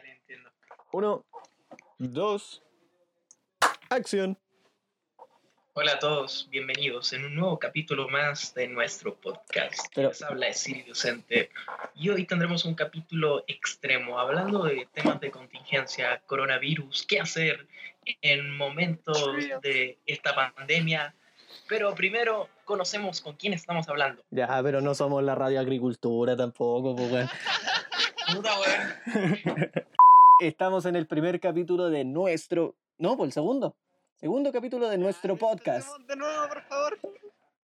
Dale, entiendo. Uno, dos, acción. Hola a todos, bienvenidos en un nuevo capítulo más de nuestro podcast. Pero- Les habla de Siri Docente y hoy tendremos un capítulo extremo hablando de temas de contingencia, coronavirus, qué hacer en momentos de esta pandemia. Pero primero conocemos con quién estamos hablando. Ya, pero no somos la radioagricultura tampoco, pues weón. Puta, weón. Estamos en el primer capítulo de nuestro. No, por el segundo. Segundo capítulo de nuestro podcast. De nuevo, por favor.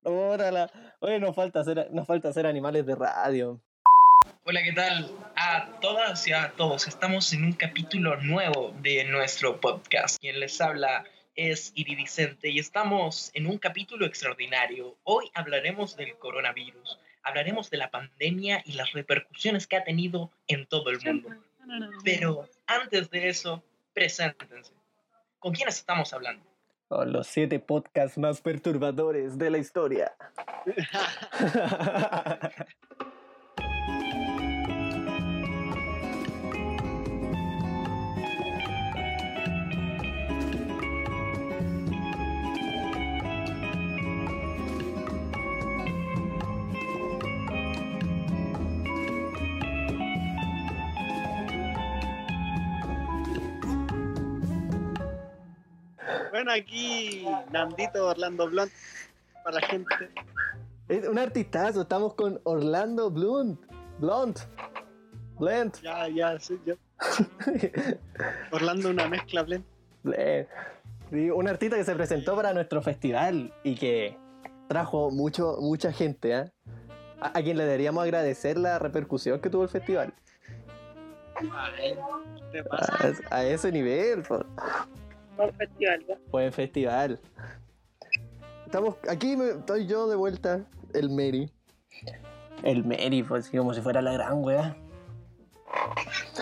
Órala. Oye, nos falta hacer, nos falta hacer animales de radio. Hola, ¿qué tal? A todas y a todos. Estamos en un capítulo nuevo de nuestro podcast. Quien les habla es Iridicente y estamos en un capítulo extraordinario. Hoy hablaremos del coronavirus, hablaremos de la pandemia y las repercusiones que ha tenido en todo el mundo. Pero antes de eso, preséntense. ¿Con quiénes estamos hablando? Con los siete podcasts más perturbadores de la historia. Bueno, aquí Nandito Orlando Blunt para la gente. es un artistazo. Estamos con Orlando Blunt. Blunt. Blunt. Ya, ya, sí, ya. Orlando una mezcla. Blunt. Sí, un artista que se presentó para nuestro festival y que trajo mucho, mucha gente. ¿ah? A, a quien le deberíamos agradecer la repercusión que tuvo el festival. Ay, ¿qué te pasa? A, a ese nivel. po. Buen festival, ¿no? Buen festival. Estamos aquí, me- estoy yo de vuelta, el Mary. El Mary, pues como si fuera la gran wea.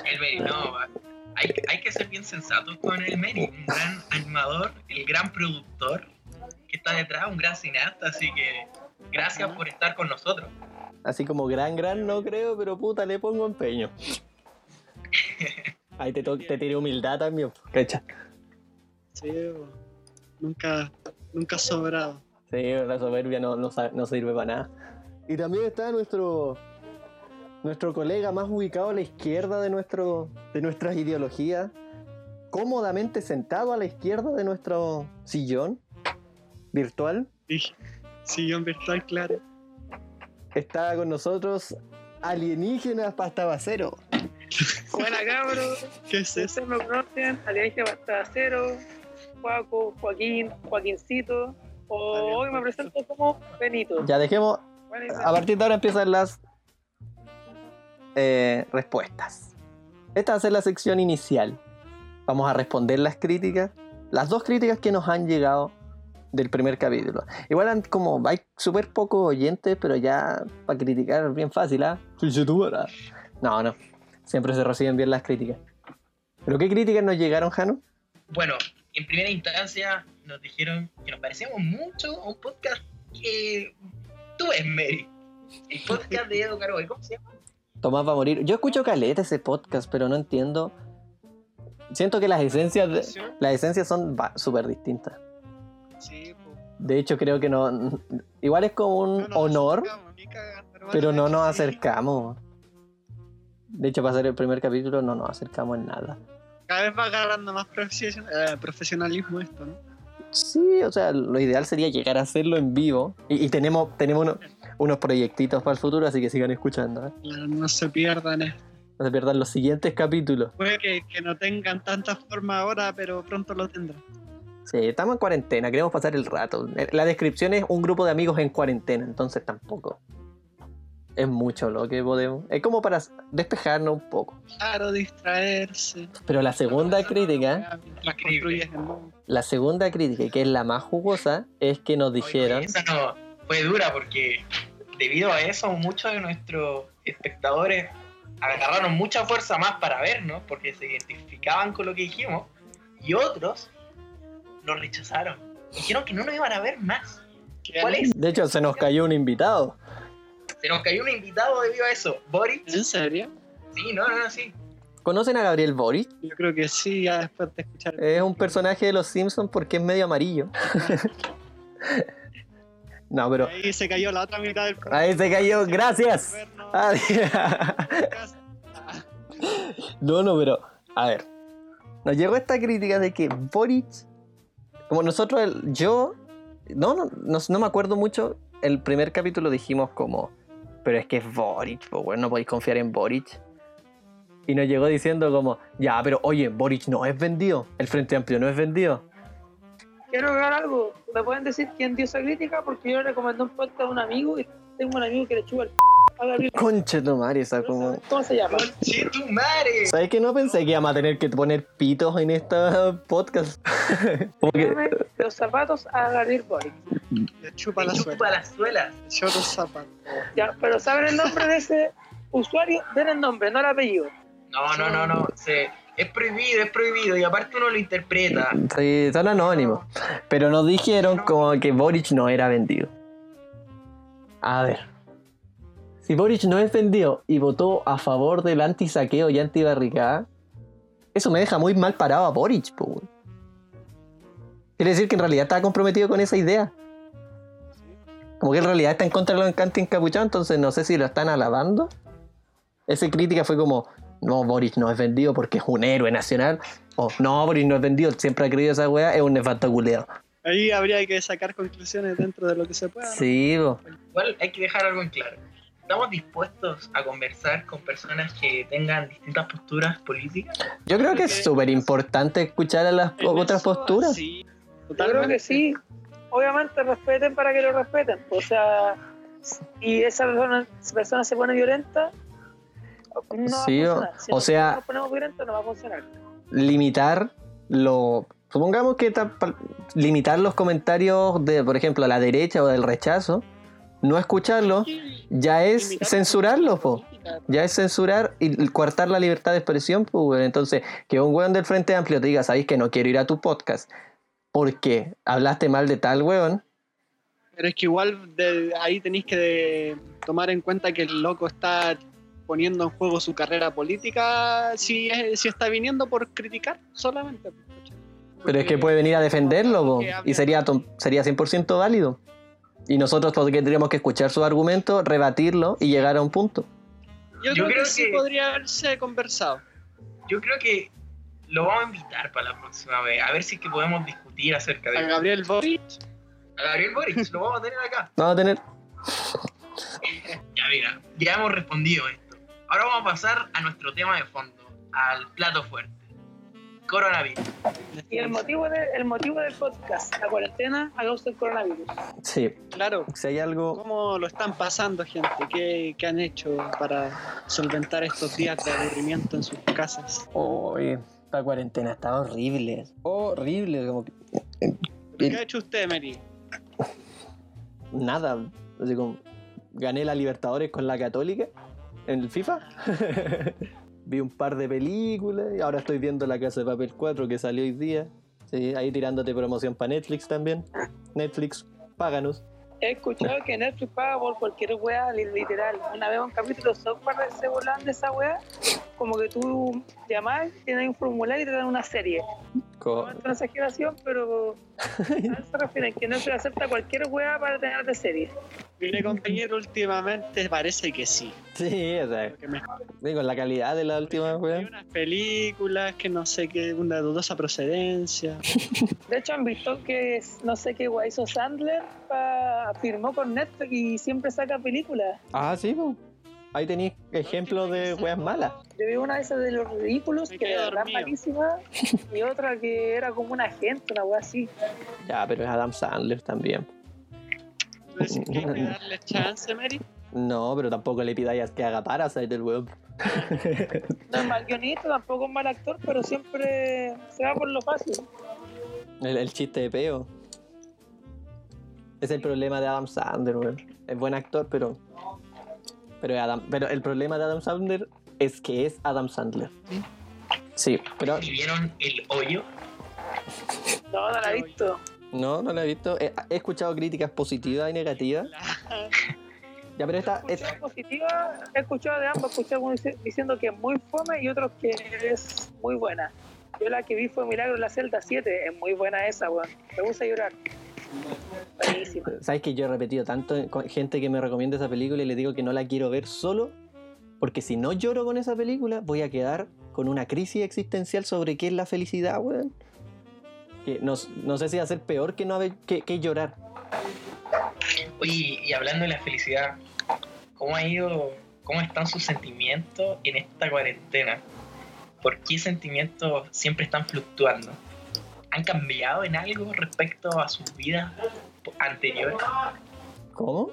El Meri, no, va. hay, hay que ser bien sensatos con el Meri, un gran animador, el gran productor que está detrás, un gran cineasta, así que gracias por estar con nosotros. Así como gran, gran no creo, pero puta, le pongo empeño. Ahí te, to- te tiré humildad también. Cacha. Sí, bo. nunca, nunca sobrado. Sí, la soberbia no, no, no sirve para nada. Y también está nuestro nuestro colega más ubicado a la izquierda de, nuestro, de nuestras ideologías, cómodamente sentado a la izquierda de nuestro sillón virtual. Sí, sillón virtual, claro. Está con nosotros alienígenas pastabacero. Buena cabros, ¿Qué es eso? ustedes me conocen, Alienígena Basta Cero, Juaco, Joaquín, Joaquincito, o hoy me presento como Benito. Ya dejemos A partir de ahora empiezan las eh, respuestas. Esta va a ser la sección inicial. Vamos a responder las críticas, las dos críticas que nos han llegado del primer capítulo. Igual han como hay súper pocos oyentes, pero ya para criticar es bien fácil, ¿ah? No, no. Siempre se reciben bien las críticas. ¿Pero qué críticas nos llegaron, Jano? Bueno, en primera instancia nos dijeron que nos parecíamos mucho a un podcast que tú ves, Mary. El podcast de Edo Caroe, ¿cómo se llama? Tomás va a morir. Yo escucho caleta ese podcast, pero no entiendo. Siento que las esencias, de- las esencias son súper distintas. Sí, po. De hecho, creo que no. Igual es como un No honor, pero no nos acercamos. De hecho, para hacer el primer capítulo no nos acercamos en nada. Cada vez va agarrando más profesion- eh, profesionalismo esto, ¿no? Sí, o sea, lo ideal sería llegar a hacerlo en vivo. Y, y tenemos, tenemos uno- unos proyectitos para el futuro, así que sigan escuchando. ¿eh? Claro, No se pierdan esto. No se pierdan los siguientes capítulos. Puede que, que no tengan tanta forma ahora, pero pronto lo tendrán. Sí, estamos en cuarentena, queremos pasar el rato. La descripción es un grupo de amigos en cuarentena, entonces tampoco. Es mucho lo que podemos. Es como para despejarnos un poco. Claro, distraerse. Pero la segunda crítica, la segunda crítica, que es la más jugosa, es que nos dijeron. Oye, esa no fue dura porque debido a eso muchos de nuestros espectadores agarraron mucha fuerza más para vernos porque se identificaban con lo que dijimos y otros nos rechazaron. Dijeron que no nos iban a ver más. ¿Cuál es? De hecho, se nos cayó un invitado. Se nos cayó un invitado debido a eso. Boris. ¿En serio? Sí, no, no, no, sí. ¿Conocen a Gabriel Boric? Yo creo que sí, ya después de escuchar. Es un personaje de los Simpsons porque es medio amarillo. no, pero Ahí se cayó la otra mitad del programa. ahí se cayó. Gracias. Ah, No, no, pero a ver. Nos llegó esta crítica de que Boric, como nosotros, el- yo, no, no, no, no me acuerdo mucho. El primer capítulo dijimos como, pero es que es Boric, pues bueno, no podéis confiar en Boric. Y nos llegó diciendo como, ya, pero oye, Boric no es vendido, el Frente Amplio no es vendido. Quiero agregar algo. ¿Me pueden decir quién dio esa crítica? Porque yo le recomendé un podcast a un amigo y tengo un amigo que le chupa el p a Gabriel. Conche tu madre, esa como. ¿Cómo se llama? ¡Conche tu madre! ¿Sabes que no pensé que íbamos a tener que poner pitos en esta podcast? Como que- Los zapatos a Gabriel Boric. Le chupa la chupa suela. las suelas. Le chupa los zapatos. Ya, pero ¿saben el nombre de ese usuario? Den el nombre, no el apellido. No, no, no, no. Se, es prohibido, es prohibido. Y aparte uno lo interpreta. Sí, son anónimos. Pero nos dijeron como que Boric no era vendido. A ver. Si Boric no es vendido y votó a favor del anti-saqueo y anti-barricada, eso me deja muy mal parado a Boric, po. weón. Quiere decir que en realidad está comprometido con esa idea. Como que en realidad está en contra de los encantes encapuchados, entonces no sé si lo están alabando. Esa crítica fue como, no, Boric no es vendido porque es un héroe nacional. O, no, Boric no es vendido, siempre ha creído esa weá, es un nefasto culeado. Ahí habría que sacar conclusiones dentro de lo que se pueda. ¿no? Sí, po. Igual hay que dejar algo en claro. ¿Estamos dispuestos a conversar con personas que tengan distintas posturas políticas? Yo creo que es súper importante escuchar a las otras eso, posturas. Sí, Yo creo que totalmente. sí. Obviamente respeten para que lo respeten. O sea, y esa persona, esa persona se pone violenta, no Sí, va a o- funcionar. Si o nosotros sea- nos ponemos violentos, no va a funcionar. Limitar lo. Supongamos que limitar los comentarios de, por ejemplo, a la derecha o del rechazo, no escucarlo, ya es censurarlo, po. Ya es censurar y coartar la libertad de expresión, pues. Entonces, que un weón del Frente Amplio te diga, sabéis que no quiero ir a tu podcast porque hablaste mal de tal weón, Pero es que igual de ahí tenéis que de- tomar en cuenta que el loco está poniendo en juego su carrera política si, es- si está viniendo por criticar solamente. pero es que puede venir a defenderlo, po, y sería, sería 100% válido. Y nosotros porque tendríamos que escuchar su argumento, rebatirlo y llegar a un punto. Yo, Yo creo, creo que, sí que- podría haberse conversado. Yo creo que lo vamos a invitar para la próxima vez. A ver si es que podemos discutir acerca A de Gabriel Boric, a Gabriel Boric. Lo vamos a tener acá. Vamos a tener. Ya mira, ya hemos respondido esto. Ahora vamos a pasar a nuestro tema de fondo, al plato fuerte. Coronavirus. Y el motivo, de- el motivo del podcast, la cuarentena a causa del coronavirus. Sí, claro. si hay algo. ¿Cómo lo están pasando, gente? ¿Qué, qué han hecho para solventar estos días de aburrimiento en sus casas? Oye, esta cuarentena está horrible. Horrible, como que. ¿Qué ha hecho usted, Mary? Nada. Así como. Gané la Libertadores con la Católica en el FIFA. Vi un par de películas y ahora estoy viendo La Casa de Papel 4 que salió hoy día. Ahí tirándote promoción para Netflix también. Netflix, páganos. He escuchado que Netflix paga por cualquier wea, li- literal. Una vez un capítulo software se volan de esa wea, como que tú llamás, tienes un formulario y te dan una serie. Co- No es una exageración, pero a eso se refieren, que Netflix acepta cualquier wea para tener de serie. Mire, compañero, últimamente parece que sí. Sí, o sea, Que me- digo, la calidad de la última Hay weón. unas películas que no sé qué, una dudosa procedencia. De hecho, han visto que es- no sé qué wea hizo Sandler, pa- firmó con Netflix y siempre saca películas. Ah, sí, po. Ahí tenéis ejemplos de weas malas. Yo vi una de esas de los ridículos, que era dormido. malísima, y otra que era como una agente, una wea así. Ya, pero es Adam Sandler también. ¿Tú decís que hay que darle chance, Mary? No, pero tampoco le pidáis que haga Parasite el weón. No es mal guionista, tampoco es mal actor, pero siempre se va por lo fácil. El, el chiste de peo. Es el problema de Adam Sandler, weón. Es buen actor, pero. Pero, Adam, pero el problema de Adam Sandler es que es Adam Sandler. Sí, pero ¿Y vieron el hoyo? No, no la he visto. no, no lo he visto. He, he escuchado críticas positivas y negativas. Ya, pero esta, Escuché esta- positiva, he escuchado de ambos, escuché algunos diciendo que es muy fome y otros que es muy buena. Yo la que vi fue Milagro en la Celda 7, es muy buena esa, weón. Me gusta llorar. ¿Sabes que yo he repetido tanto gente que me recomienda esa película y le digo que no la quiero ver solo? Porque si no lloro con esa película, voy a quedar con una crisis existencial sobre qué es la felicidad, weón. Que no, no sé si va a ser peor que, no haber, que, que llorar. Oye, y hablando de la felicidad, ¿cómo ha ido, cómo están sus sentimientos en esta cuarentena? ¿Por qué sentimientos siempre están fluctuando? ¿Han cambiado en algo respecto a sus vidas anteriores? ¿Cómo?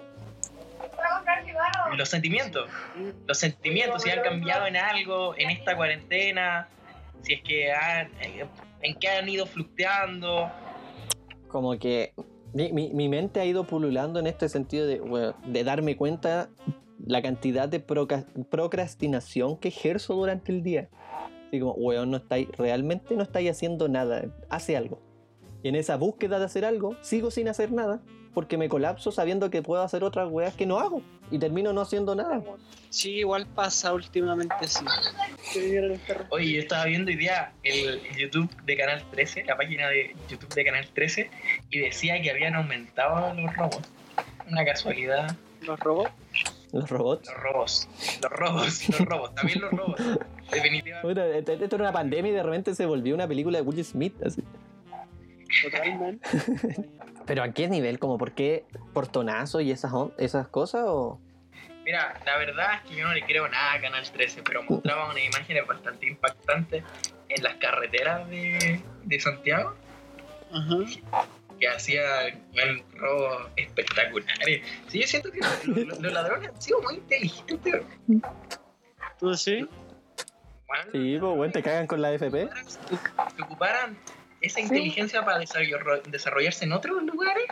Los sentimientos, los sentimientos, si han cambiado en algo en esta cuarentena, si es que han, en qué han ido fluctuando. Como que mi, mi- mi mente ha ido pululando en este sentido de, de darme cuenta la cantidad de procrastinación que ejerzo durante el día. Así como, weón, no estáis, realmente no estáis haciendo nada, hace algo. Y en esa búsqueda de hacer algo, sigo sin hacer nada, porque me colapso sabiendo que puedo hacer otras weas que no hago. Y termino no haciendo nada. Sí, igual pasa últimamente, sí. Oye, yo estaba viendo hoy día el YouTube de Canal 13, la página de YouTube de Canal 13, y decía que habían aumentado los robos. Una casualidad. Los robots. Los robots. Los robos. Los robos. Los robos. También los robos. Definitivamente. Esto esto era una pandemia y de repente se volvió una película de Will Smith. Así. Totalmente. Pero a qué nivel, como por qué portonazo y esas, on- esas cosas o... Mira, la verdad es que yo no le creo nada a Canal 13, pero mostraba unas imágenes bastante impactantes en las carreteras de, de Santiago Ajá. que hacían bueno, robos espectaculares. Sí, yo siento que los, los- los ladrones han sido muy inteligentes. ¿Tú sí? Bueno, Sí, pues bueno, te cagan con la FP. que ocuparan esa inteligencia para desarroll- desarrollarse en otros lugares,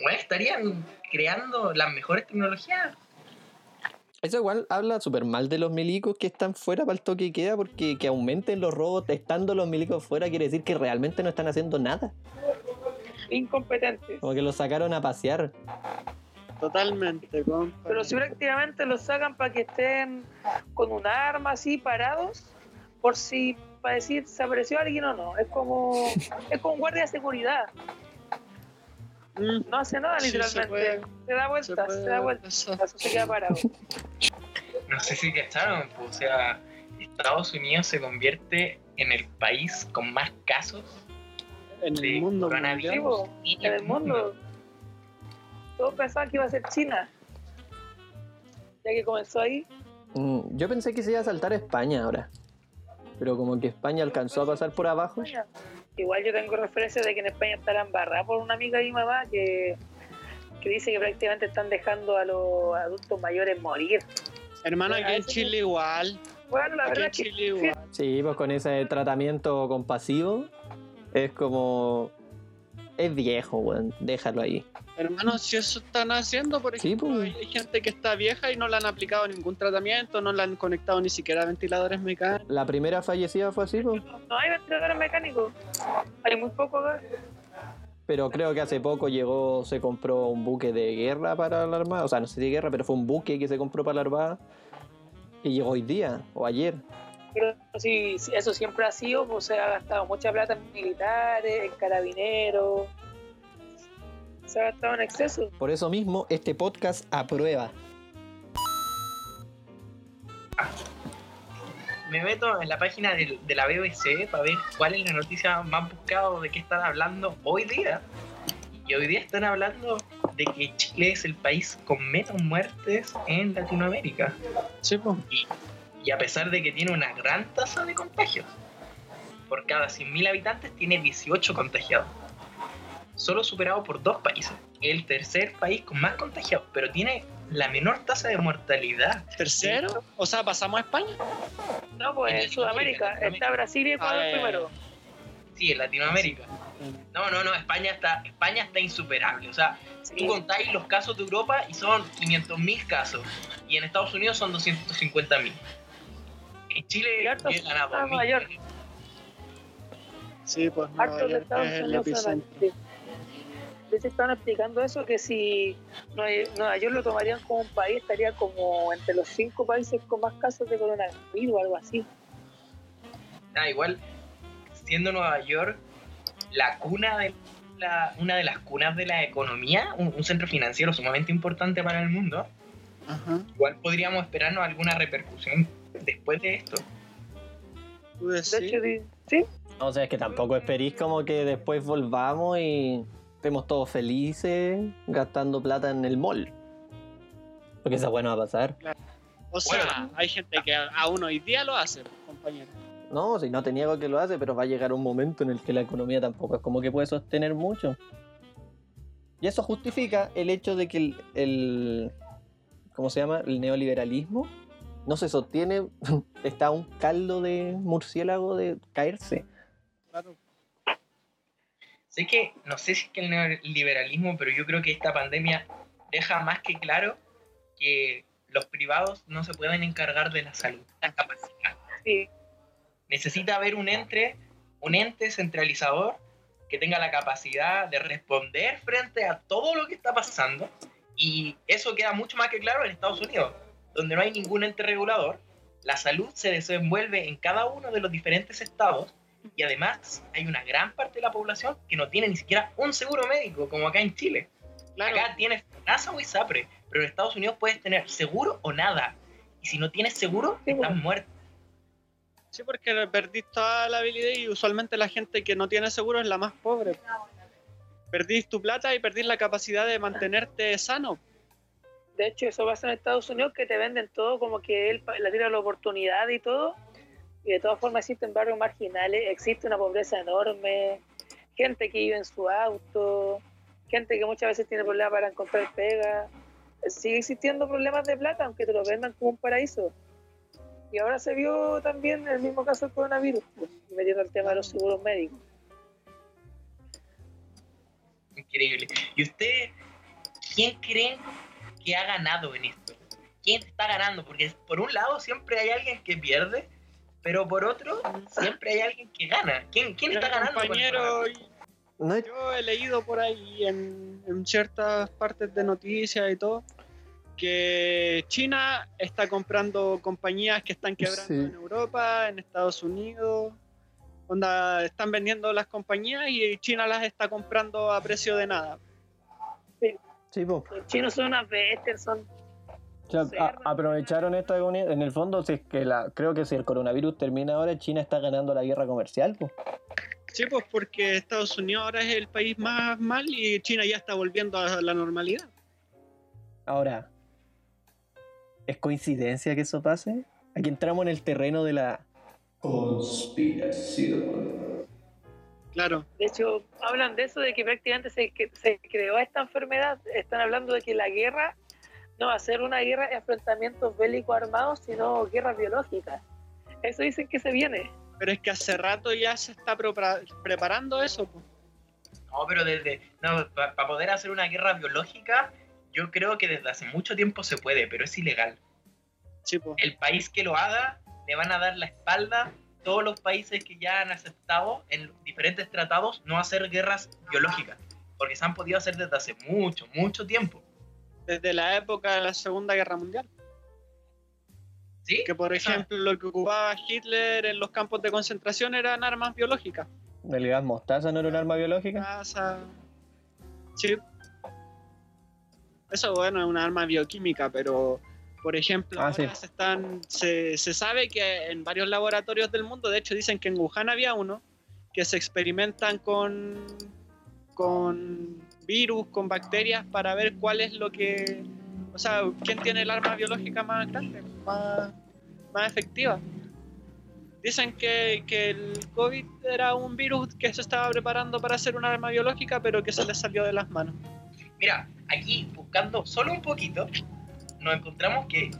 bueno, estarían creando las mejores tecnologías. Eso igual habla súper mal de los milicos que están fuera para el toque y queda, porque que aumenten los robos estando los milicos fuera quiere decir que realmente no están haciendo nada. Incompetentes. Como que los sacaron a pasear. Totalmente, compa. Pero si prácticamente los sacan para que estén con un arma así parados, por si para decir se apareció alguien o no. Es como es como un guardia de seguridad. No hace nada Sí, se literalmente. puede- se da vueltas, se, da vueltas. Eso se queda parado. No sé si cacharon, pues, o sea, Estados Unidos se convierte en el país con más casos En de el mundo coronavirus. Sí, en el mundo. Todos pensaban que iba a ser China. Ya que comenzó ahí. Mm, Yo pensé que se iba a saltar a España ahora. Pero como que España alcanzó a pasar por abajo. Igual yo tengo referencia de que en España estarán embarradas por una amiga y mamá que, que dice que prácticamente están dejando a los adultos mayores morir. Hermano, aquí en Chile igual. Bueno, la Aquí verdad en es que Chile igual. Sí, pues con ese tratamiento compasivo es como... Es viejo, weón. Déjalo ahí. Hermano, si eso están haciendo, por Sí, ejemplo, pues. hay gente que está vieja y no le han aplicado ningún tratamiento, no le han conectado ni siquiera a ventiladores mecánicos. La primera fallecida fue así, pues. no hay ventiladores mecánicos. Hay muy poco acá. Pero creo que hace poco llegó, se compró un buque de guerra para la Armada. O sea, no sé si de guerra, pero fue un buque que se compró para la Armada. Y llegó hoy día, o ayer. Pero sí, eso siempre ha sido, pues se ha gastado mucha plata en militares, en carabineros. Se ha gastado en exceso. Por eso mismo, este podcast aprueba. Me meto en la página de, la BBC para ver cuál es la noticia más buscada de qué están hablando hoy día. Y hoy día están hablando de que Chile es el país con menos muertes en Latinoamérica. Sí, pues. Y a pesar de que tiene una gran tasa de contagios. Por cada 100.000 habitantes tiene 18 contagiados. Solo superado por dos países. El tercer país con más contagiados, pero tiene la menor tasa de mortalidad. ¿Tercero? O sea, pasamos a España. No, pues En en Sudamérica está Brasil y Ecuador Ah, ya. primero. Sí, en Latinoamérica. No, no, no, España está, España está insuperable. O sea, tú contáis los casos de Europa y son 500.000 casos. Y en Estados Unidos son 250.000. En Chile llegan a a 2.000. Nueva York. Sí, pues Nueva York Estados es el epicentro. Hecho estaban explicando eso, que si Nueva York lo tomarían como un país, estaría como entre los cinco países con más casos de coronavirus o algo así. Ah, igual, siendo Nueva York la cuna de la, una de las cunas de la economía, un, un centro financiero sumamente importante para el mundo, Ajá. igual podríamos esperarnos alguna repercusión después de esto. Hecho, di- sí, O sea, es que tampoco esperéis como que después volvamos y estemos todos felices gastando plata en el mall. Porque esa bueno va a pasar. O sea, Bueno. hay gente que aún hoy día lo hace, compañero. No, si no te niego que lo hace, pero va a llegar un momento en el que la economía tampoco es como que puede sostener mucho. Y eso justifica el hecho de que el, el- ¿cómo se llama? El neoliberalismo no se sostiene, está a un caldo de murciélago de caerse. Claro. Sé que, no sé si es que el neoliberalismo, pero yo creo que esta pandemia deja más que claro que los privados no se pueden encargar de la salud, la capacidad. sí. Necesita haber un ente, un ente centralizador que tenga la capacidad de responder frente a todo lo que está pasando. Y eso queda mucho más que claro en Estados Unidos, donde no hay ningún ente regulador. La salud se desenvuelve en cada uno de los diferentes estados y además hay una gran parte de la población que no tiene ni siquiera un seguro médico, como acá en Chile. Claro. Acá tienes NASA o ISAPRE, pero en Estados Unidos puedes tener seguro o nada. Y si no tienes seguro, Sí, estás bueno. muerto. Sí, porque perdís toda la habilidad y usualmente la gente que no tiene seguro es la más pobre. Perdís tu plata y perdís la capacidad de mantenerte sano. De hecho, eso pasa en Estados Unidos, que te venden todo como que él la tira la oportunidad y todo. Y de todas formas existen barrios marginales, existe una pobreza enorme, gente que vive en su auto, gente que muchas veces tiene problemas para encontrar pega. Sigue existiendo problemas de plata, aunque te lo vendan como un paraíso. Y ahora se vio también el mismo caso del coronavirus, pues, metiendo el tema de los seguros médicos. Increíble. ¿Y usted, quién creen que ha ganado en esto? ¿Quién está ganando? Porque por un lado siempre hay alguien que pierde, pero por otro siempre hay alguien que gana. ¿Quién, quién está ganando? compañero? No yo he leído por ahí en, en ciertas partes de noticias y todo que China está comprando compañías que están quebrando Sí. en Europa, en Estados Unidos. Onda, están vendiendo las compañías y China las está comprando a precio de nada. Sí, po. Los chinos son unas bestias, son O sea, a- aprovecharon esta. En el fondo, si es que la, creo que si el coronavirus termina ahora, China está ganando la guerra comercial. po. Sí, pues porque Estados Unidos ahora es el país más mal y China ya está volviendo a la normalidad. Ahora, ¿es coincidencia que eso pase? Aquí entramos en el terreno de la conspiración. Claro, De hecho, hablan de eso, de que prácticamente se, que se creó esta enfermedad. Están hablando de que la guerra no va a ser una guerra de enfrentamientos bélicos armados, sino guerras biológicas. Eso dicen que se viene. pero es que hace rato ya se está prepara- preparando eso. pues. No, pero desde. No, para poder hacer una guerra biológica, yo creo que desde hace mucho tiempo se puede, pero es ilegal. Sí, pues. El país que lo haga le van a dar la espalda todos los países que ya han aceptado en diferentes tratados no hacer guerras biológicas, porque se han podido hacer desde hace mucho, mucho tiempo. Desde la época de la Segunda Guerra Mundial. ¿Sí? Que por Esa- ejemplo lo que ocupaba Hitler en los campos de concentración eran armas biológicas. ¿El gas mostaza no era un arma biológica? Casa. Sí. Eso bueno es una arma bioquímica, pero por ejemplo Ah, ahora sí. se están se, se sabe que en varios laboratorios del mundo, de hecho dicen que en Wuhan había uno que se experimentan con con virus, con bacterias para ver cuál es lo que o sea, quién tiene el arma biológica más grande, más, más efectiva. Dicen que, que el COVID era un virus que se estaba preparando para hacer un arma biológica, pero que se le salió de las manos. Mira, aquí buscando solo un poquito, nos encontramos que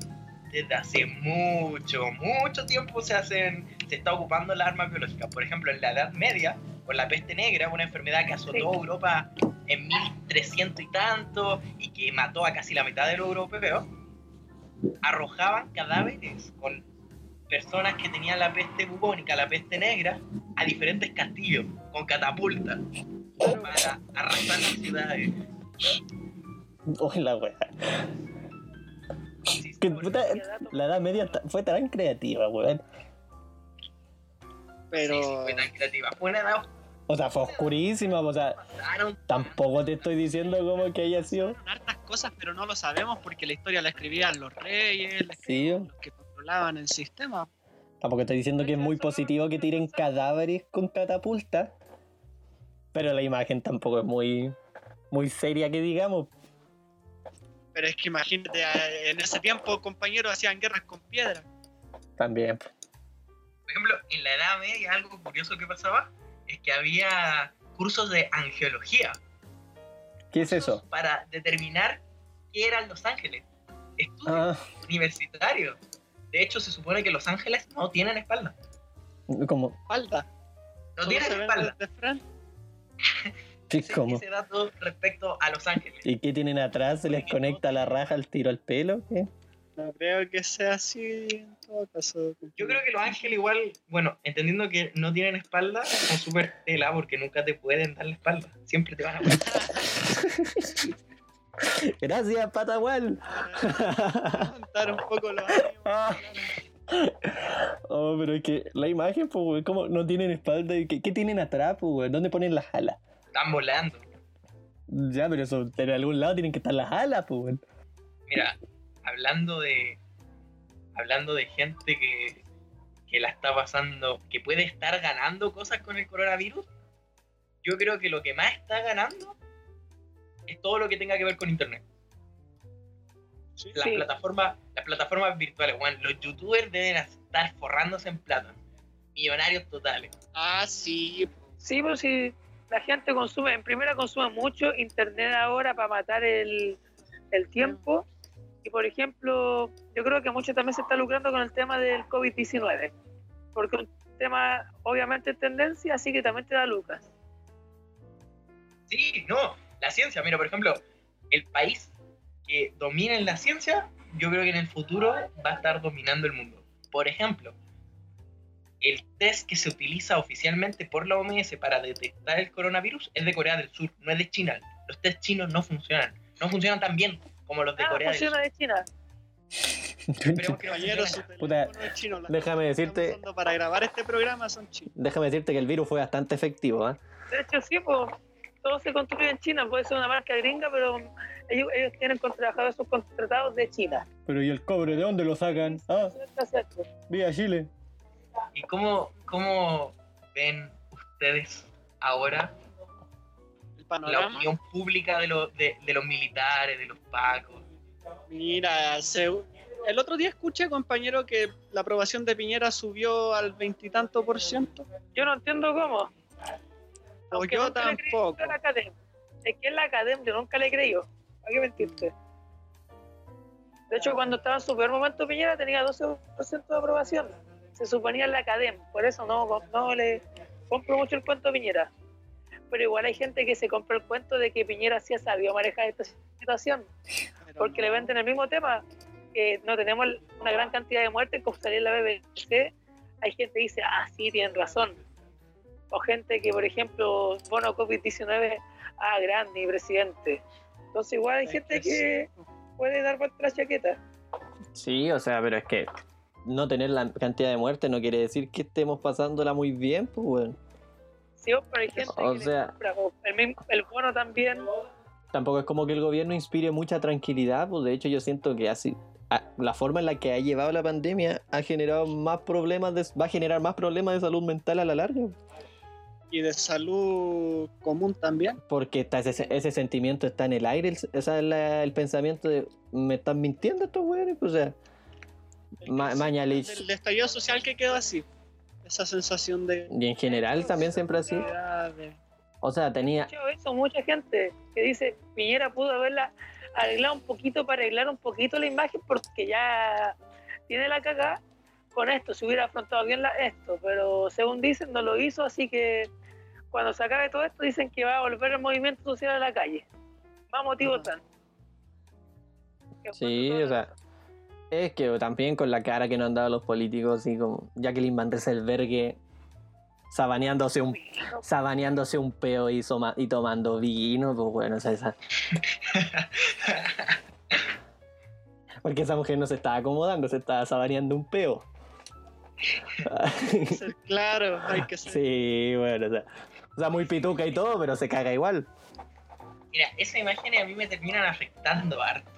desde hace mucho, mucho tiempo se hacen, se está ocupando las armas biológicas. Por ejemplo, en la Edad Media, con la peste negra, una enfermedad que azotó Sí. a Europa en 1300 y tanto y que mató a casi la mitad de los europeos, arrojaban cadáveres con personas que tenían la peste bubónica, la peste negra, a diferentes castillos con catapultas. para arrasar las ciudades. Uy, la wea. Sí, Que por- puta, la edad media fue tan creativa, weón. Pero sí, sí, fue tan creativa. Fue una edad O sea, fue oscurísima, o sea, tampoco te estoy diciendo como que haya sido. Son hartas cosas, pero no lo sabemos porque la historia la escribían los reyes, la Sí, escribían los que controlaban el sistema. tampoco estoy diciendo que es muy positivo que tiren cadáveres con catapulta. Pero la imagen tampoco es muy, muy seria que digamos. Pero es que imagínate, en ese tiempo, compañeros, hacían guerras con piedra. También. Por ejemplo, en la Edad Media algo curioso que pasaba es que había cursos de angeología ¿Qué es eso? para determinar qué eran los ángeles. Estudios Ah, universitarios. De hecho, se supone que los ángeles no tienen espalda. como. Falta. No tienen espalda. Ese, como. ese dato respecto a los ángeles. ¿Y qué tienen atrás? ¿Se les conecta la raja al tiro al pelo? ¿Qué? No creo que sea así en todo caso. Yo creo que los ángeles igual, bueno, entendiendo que no tienen espalda, son súper tela porque nunca te pueden dar la espalda. Siempre te van a poner. Gracias, Patagual. Levantar un poco los ánimos. Oh, pero es que la imagen, pues, ¿cómo no tienen espalda? ¿Y ¿Qué, qué tienen atrás, pues? ¿Dónde ponen las alas? Están volando. Ya, pero eso, en algún lado tienen que estar las alas, pues. Mira, hablando de. Hablando de gente que, que la está pasando, que puede estar ganando cosas con el coronavirus, yo creo que lo que más está ganando es todo lo que tenga que ver con internet. Sí. Las Sí. plataformas, las plataformas virtuales, weón, los youtubers deben estar forrándose en plata. Millonarios totales. Ah, sí. Sí, pero si la gente consume, en primera consume mucho internet ahora para matar el, el tiempo. Y por ejemplo, yo creo que mucho también se está lucrando con el tema del COVID-19. Porque un tema obviamente es tendencia, así que también te da lucas. Sí, no, la ciencia, mira, por ejemplo, el país que domina en la ciencia, yo creo que en el futuro va a estar dominando el mundo. Por ejemplo, el test que se utiliza oficialmente por la OMS para detectar el coronavirus es de Corea del Sur, no es de China. Los test chinos no funcionan, no funcionan tan bien como los de Ah, Corea del Sur. funciona de China. Puta, es chino. Déjame decirte- Para grabar este programa son chinos. Déjame decirte que el virus fue bastante efectivo, ¿ah? De hecho, sí, pues, todo se construye en China. Puede ser una marca gringa, pero ellos, ellos tienen trabajadores subcontratados de China. Pero ¿y el cobre de dónde lo sacan? Ah, vía Chile. ¿Y cómo, cómo ven ustedes ahora La opinión pública de, los de, de los militares, de los pacos? Mira, se- el otro día escuché, compañero, que la aprobación de Piñera subió al veintitanto por ciento. Yo no entiendo cómo. O Aunque yo creí tampoco. a la academia. Es que en la academia yo nunca le creí. ¿Para qué mentirte? De hecho, cuando estaba en su peor momento Piñera tenía 12% de aprobación. Se suponía en la academia. Por eso no, no le compro mucho el cuento a Piñera. Pero igual hay gente que se compra el cuento de que Piñera sí ha sabido manejar esta situación. Pero Porque le no. venden el mismo tema. Que no tenemos una gran cantidad de muertes como en la BBC. Hay gente que dice, ah, sí, tienen razón. O gente que, por ejemplo, bono COVID-19, ah, grande y presidente. Entonces igual hay Es gente que puede dar vuelta la chaqueta. Sí, o sea, pero es que no tener la cantidad de muertes no quiere decir que estemos pasándola muy bien, pues, weón. Pero hay gente O que le sea- compra, po. el, bono también. Tampoco es como que el gobierno inspire mucha tranquilidad, pues de hecho yo siento que así la forma en la que ha llevado la pandemia ha generado más problemas, de- va a generar más problemas de salud mental a la larga, Y de salud común también. porque está ese, ese sentimiento está en el aire, el, ese es la- el pensamiento de me están mintiendo estos weones, pues, o sea, Ma- Mañalich. El estallido social que quedó así. Esa sensación de. y en general también siempre así, de- o sea, tenía, Yo eso, mucha gente que dice Piñera pudo haberla arreglado un poquito para arreglar un poquito la imagen porque ya tiene la cagada con esto, si hubiera afrontado bien la, esto, pero según dicen no lo hizo, así que cuando se acabe todo esto dicen que va a volver el movimiento social a la calle. Más motivo Ajá. tan. sí, o sea, es que también con la cara que nos han dado los políticos, así como Jacqueline Van Rieselberghe sabaneándose un, sabaneándose un peo y, soma- y tomando vino, pues bueno, o sea, esa- Porque esa mujer no se estaba acomodando, se estaba sabaneando un peo. Ser claro, hay que ser. sí, bueno, o sea, o sea, muy pituca y todo, pero se caga igual. Mira, esas imágenes a mí me terminan afectando harto.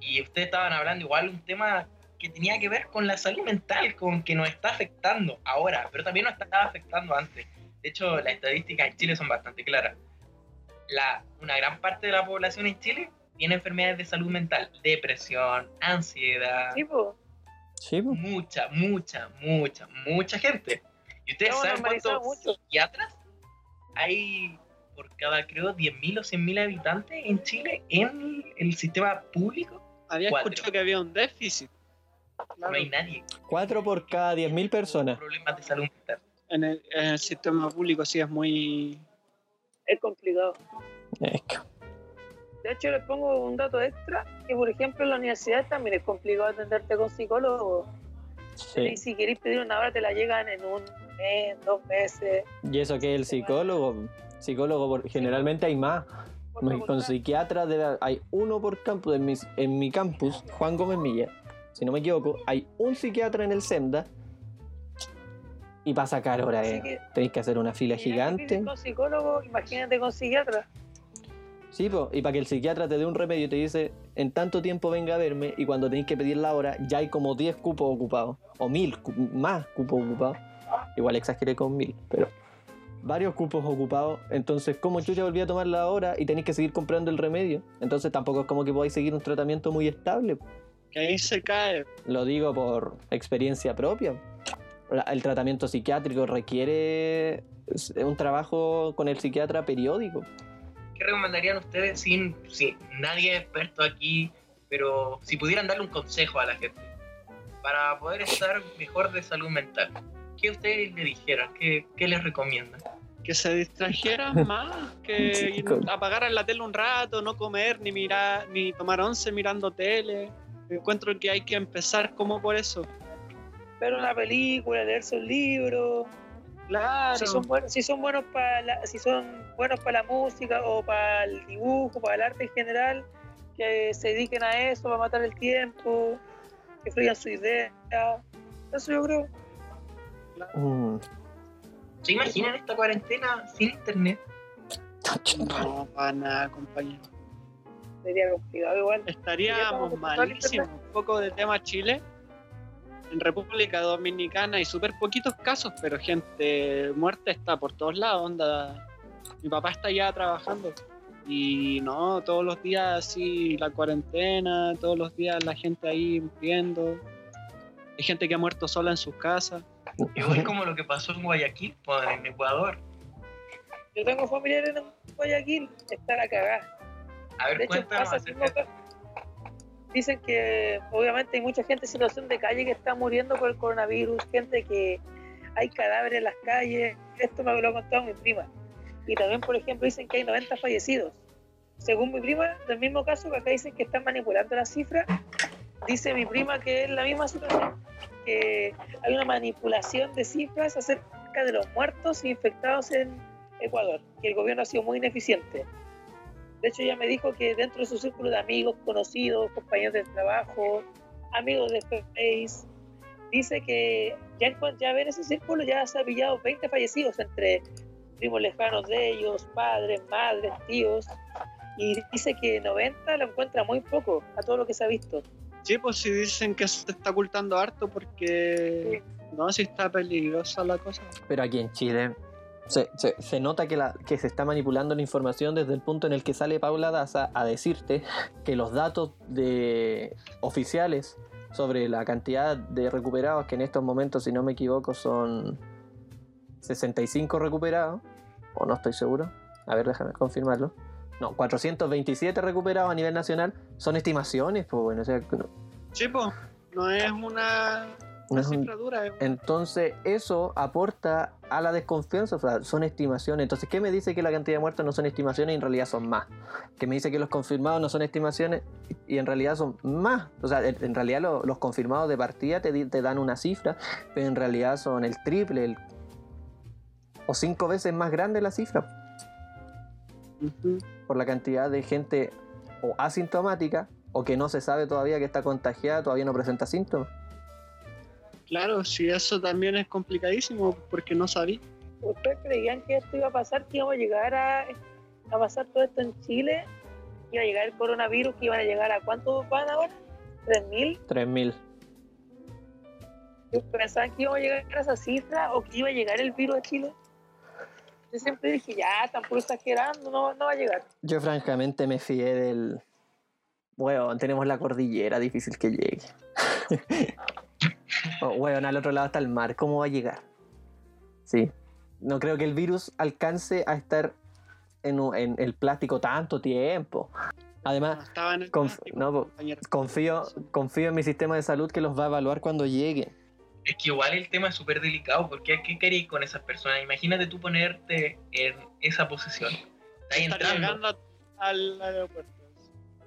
Y ustedes estaban hablando igual un tema que tenía que ver con la salud mental, con que nos está afectando ahora, pero también nos estaba afectando antes. De hecho, las estadísticas en Chile son bastante claras. La, una gran parte de la población en Chile tiene enfermedades de salud mental, depresión, ansiedad, sí, po. Sí, mucha, mucha, mucha, mucha gente. ¿Y ustedes Hemos saben cuántos psiquiatras hay por cada, creo, 10.000 o 100.000 habitantes en Chile en el sistema público? Había Cuatro. escuchado que había un déficit. No hay nadie Cuatro por cada 10.000 personas. problemas de salud mental. En el, en el sistema público sí es muy... Es complicado. De hecho, les pongo un dato extra, que por ejemplo en la universidad también es complicado atenderte con psicólogo. sí. Y si queréis pedir una hora, te la llegan en un mes, dos meses. Y eso que el psicólogo, psicólogo generalmente hay más. Con psiquiatras debe- hay uno por campus. En mi, en mi campus, Juan Gómez Milla, si no me equivoco, hay un psiquiatra en el SEMDA. Y para sacar ahora eh, que, tenéis que hacer una fila gigante. Con psicólogo, imagínate con psiquiatra. Sí, po, y para que el psiquiatra te dé un remedio, te dice, en tanto tiempo venga a verme, y cuando tenéis que pedir la hora, ya hay como 10 cupos ocupados, o 1000 cu- más cupos ocupados. Igual exageré con 1000, pero varios cupos ocupados. Entonces, como yo ya volví a tomar la hora y tenéis que seguir comprando el remedio, entonces tampoco es como que podáis seguir un tratamiento muy estable. que ahí se cae. Lo digo por experiencia propia. La- El tratamiento psiquiátrico requiere un trabajo con el psiquiatra periódico. ¿Qué recomendarían ustedes sin, sin nadie es experto aquí, pero si pudieran darle un consejo a la gente para poder estar mejor de salud mental? ¿Qué ustedes le dijeran? ¿Qué, qué les recomiendan? Que se distrajeran más, que apagaran la tele un rato, no comer, ni mirar, ni tomar once mirando tele. Encuentro que hay que empezar como por eso. Ver una película, leerse un libro. Claro. Si son buenos, si son buenos para la, si son buenos para la música o para el dibujo, para el arte en general, que se dediquen a eso, para matar el tiempo, que fluyan su idea. Eso yo creo. Mm. ¿Se imaginan esta cuarentena sin internet? No, para nada, compañero. Sería complicado igual. Estaríamos malísimos. Un poco de tema Chile. En República Dominicana hay súper poquitos casos, pero gente muerta está por todos lados. Onda. Mi papá está ya trabajando. Y no, todos los días así la cuarentena, todos los días la gente ahí viendo. Hay gente que ha muerto sola en sus casas. Igual como lo que pasó en Guayaquil, pues, en Ecuador. Yo tengo familiares en Guayaquil, está la cagada. A ver, De hecho, pasa Dicen que obviamente hay mucha gente en situación de calle que está muriendo por el coronavirus, gente que hay cadáveres en las calles. Esto me lo ha contado mi prima. Y también, por ejemplo, dicen que hay 90 fallecidos. Según mi prima, del mismo caso que acá dicen que están manipulando las cifras, dice mi prima que es la misma situación, que hay una manipulación de cifras acerca de los muertos e infectados en Ecuador, que el gobierno ha sido muy ineficiente. De hecho, ella me dijo que dentro de su círculo de amigos, conocidos, compañeros de trabajo, amigos de Face, dice que ya en, ya ese círculo ya se ha pillado 20 fallecidos entre primos lejanos de ellos, padres, madres, tíos, y dice que 90 lo encuentra muy poco a todo lo que se ha visto. Sí, pues si dicen que se está ocultando harto porque no, si está peligrosa la cosa. Pero aquí en Chile se, se- nota que, la, que se está manipulando la información desde el punto en el que sale Paula Daza a decirte que los datos de oficiales sobre la cantidad de recuperados, que en estos momentos, si no me equivoco, son 65 recuperados, o no estoy seguro, a ver, déjame confirmarlo. No, 427 recuperados a nivel nacional son estimaciones, pues bueno, o sea, no- Sí, pues, no es una, no una es un- cifra dura. es- Entonces, eso aporta a la desconfianza, o sea, son estimaciones. Entonces, ¿qué me dice que la cantidad de muertos no son estimaciones y en realidad son más? Que me dice que los confirmados no son estimaciones y en realidad son más. O sea, en realidad lo- los confirmados de partida te, te dan una cifra, pero en realidad son el triple. el- o cinco veces más grande la cifra. Por la cantidad de gente o asintomática o que no se sabe todavía que está contagiada, todavía no presenta síntomas. Claro, sí, eso también es complicadísimo porque no sabí. ¿Ustedes creían que esto iba a pasar, que íbamos a llegar a, a pasar todo esto en Chile? ¿Iba a llegar el coronavirus? ¿Que iban a llegar a cuántos van ahora? ¿3.000? 3000. ¿Pensaban que íbamos a llegar a esa cifra o que iba a llegar el virus a Chile? Yo siempre dije, ya, tampoco exagerando, no, no va a llegar. Yo francamente me fié del... Weón, tenemos la cordillera, difícil que llegue. oh, weón, al otro lado está el mar, ¿cómo va a llegar? Sí. No creo que el virus alcance a estar en, el plástico tanto tiempo. Además, No estaba en el conf- plástico, no, po- compañero. confío, confío en mi sistema de salud que los va a evaluar cuando lleguen. Es que igual el tema es súper delicado, porque ¿qué queréis con esas personas? Imagínate tú ponerte en esa posición. Estás entrando, llegando al aeropuerto.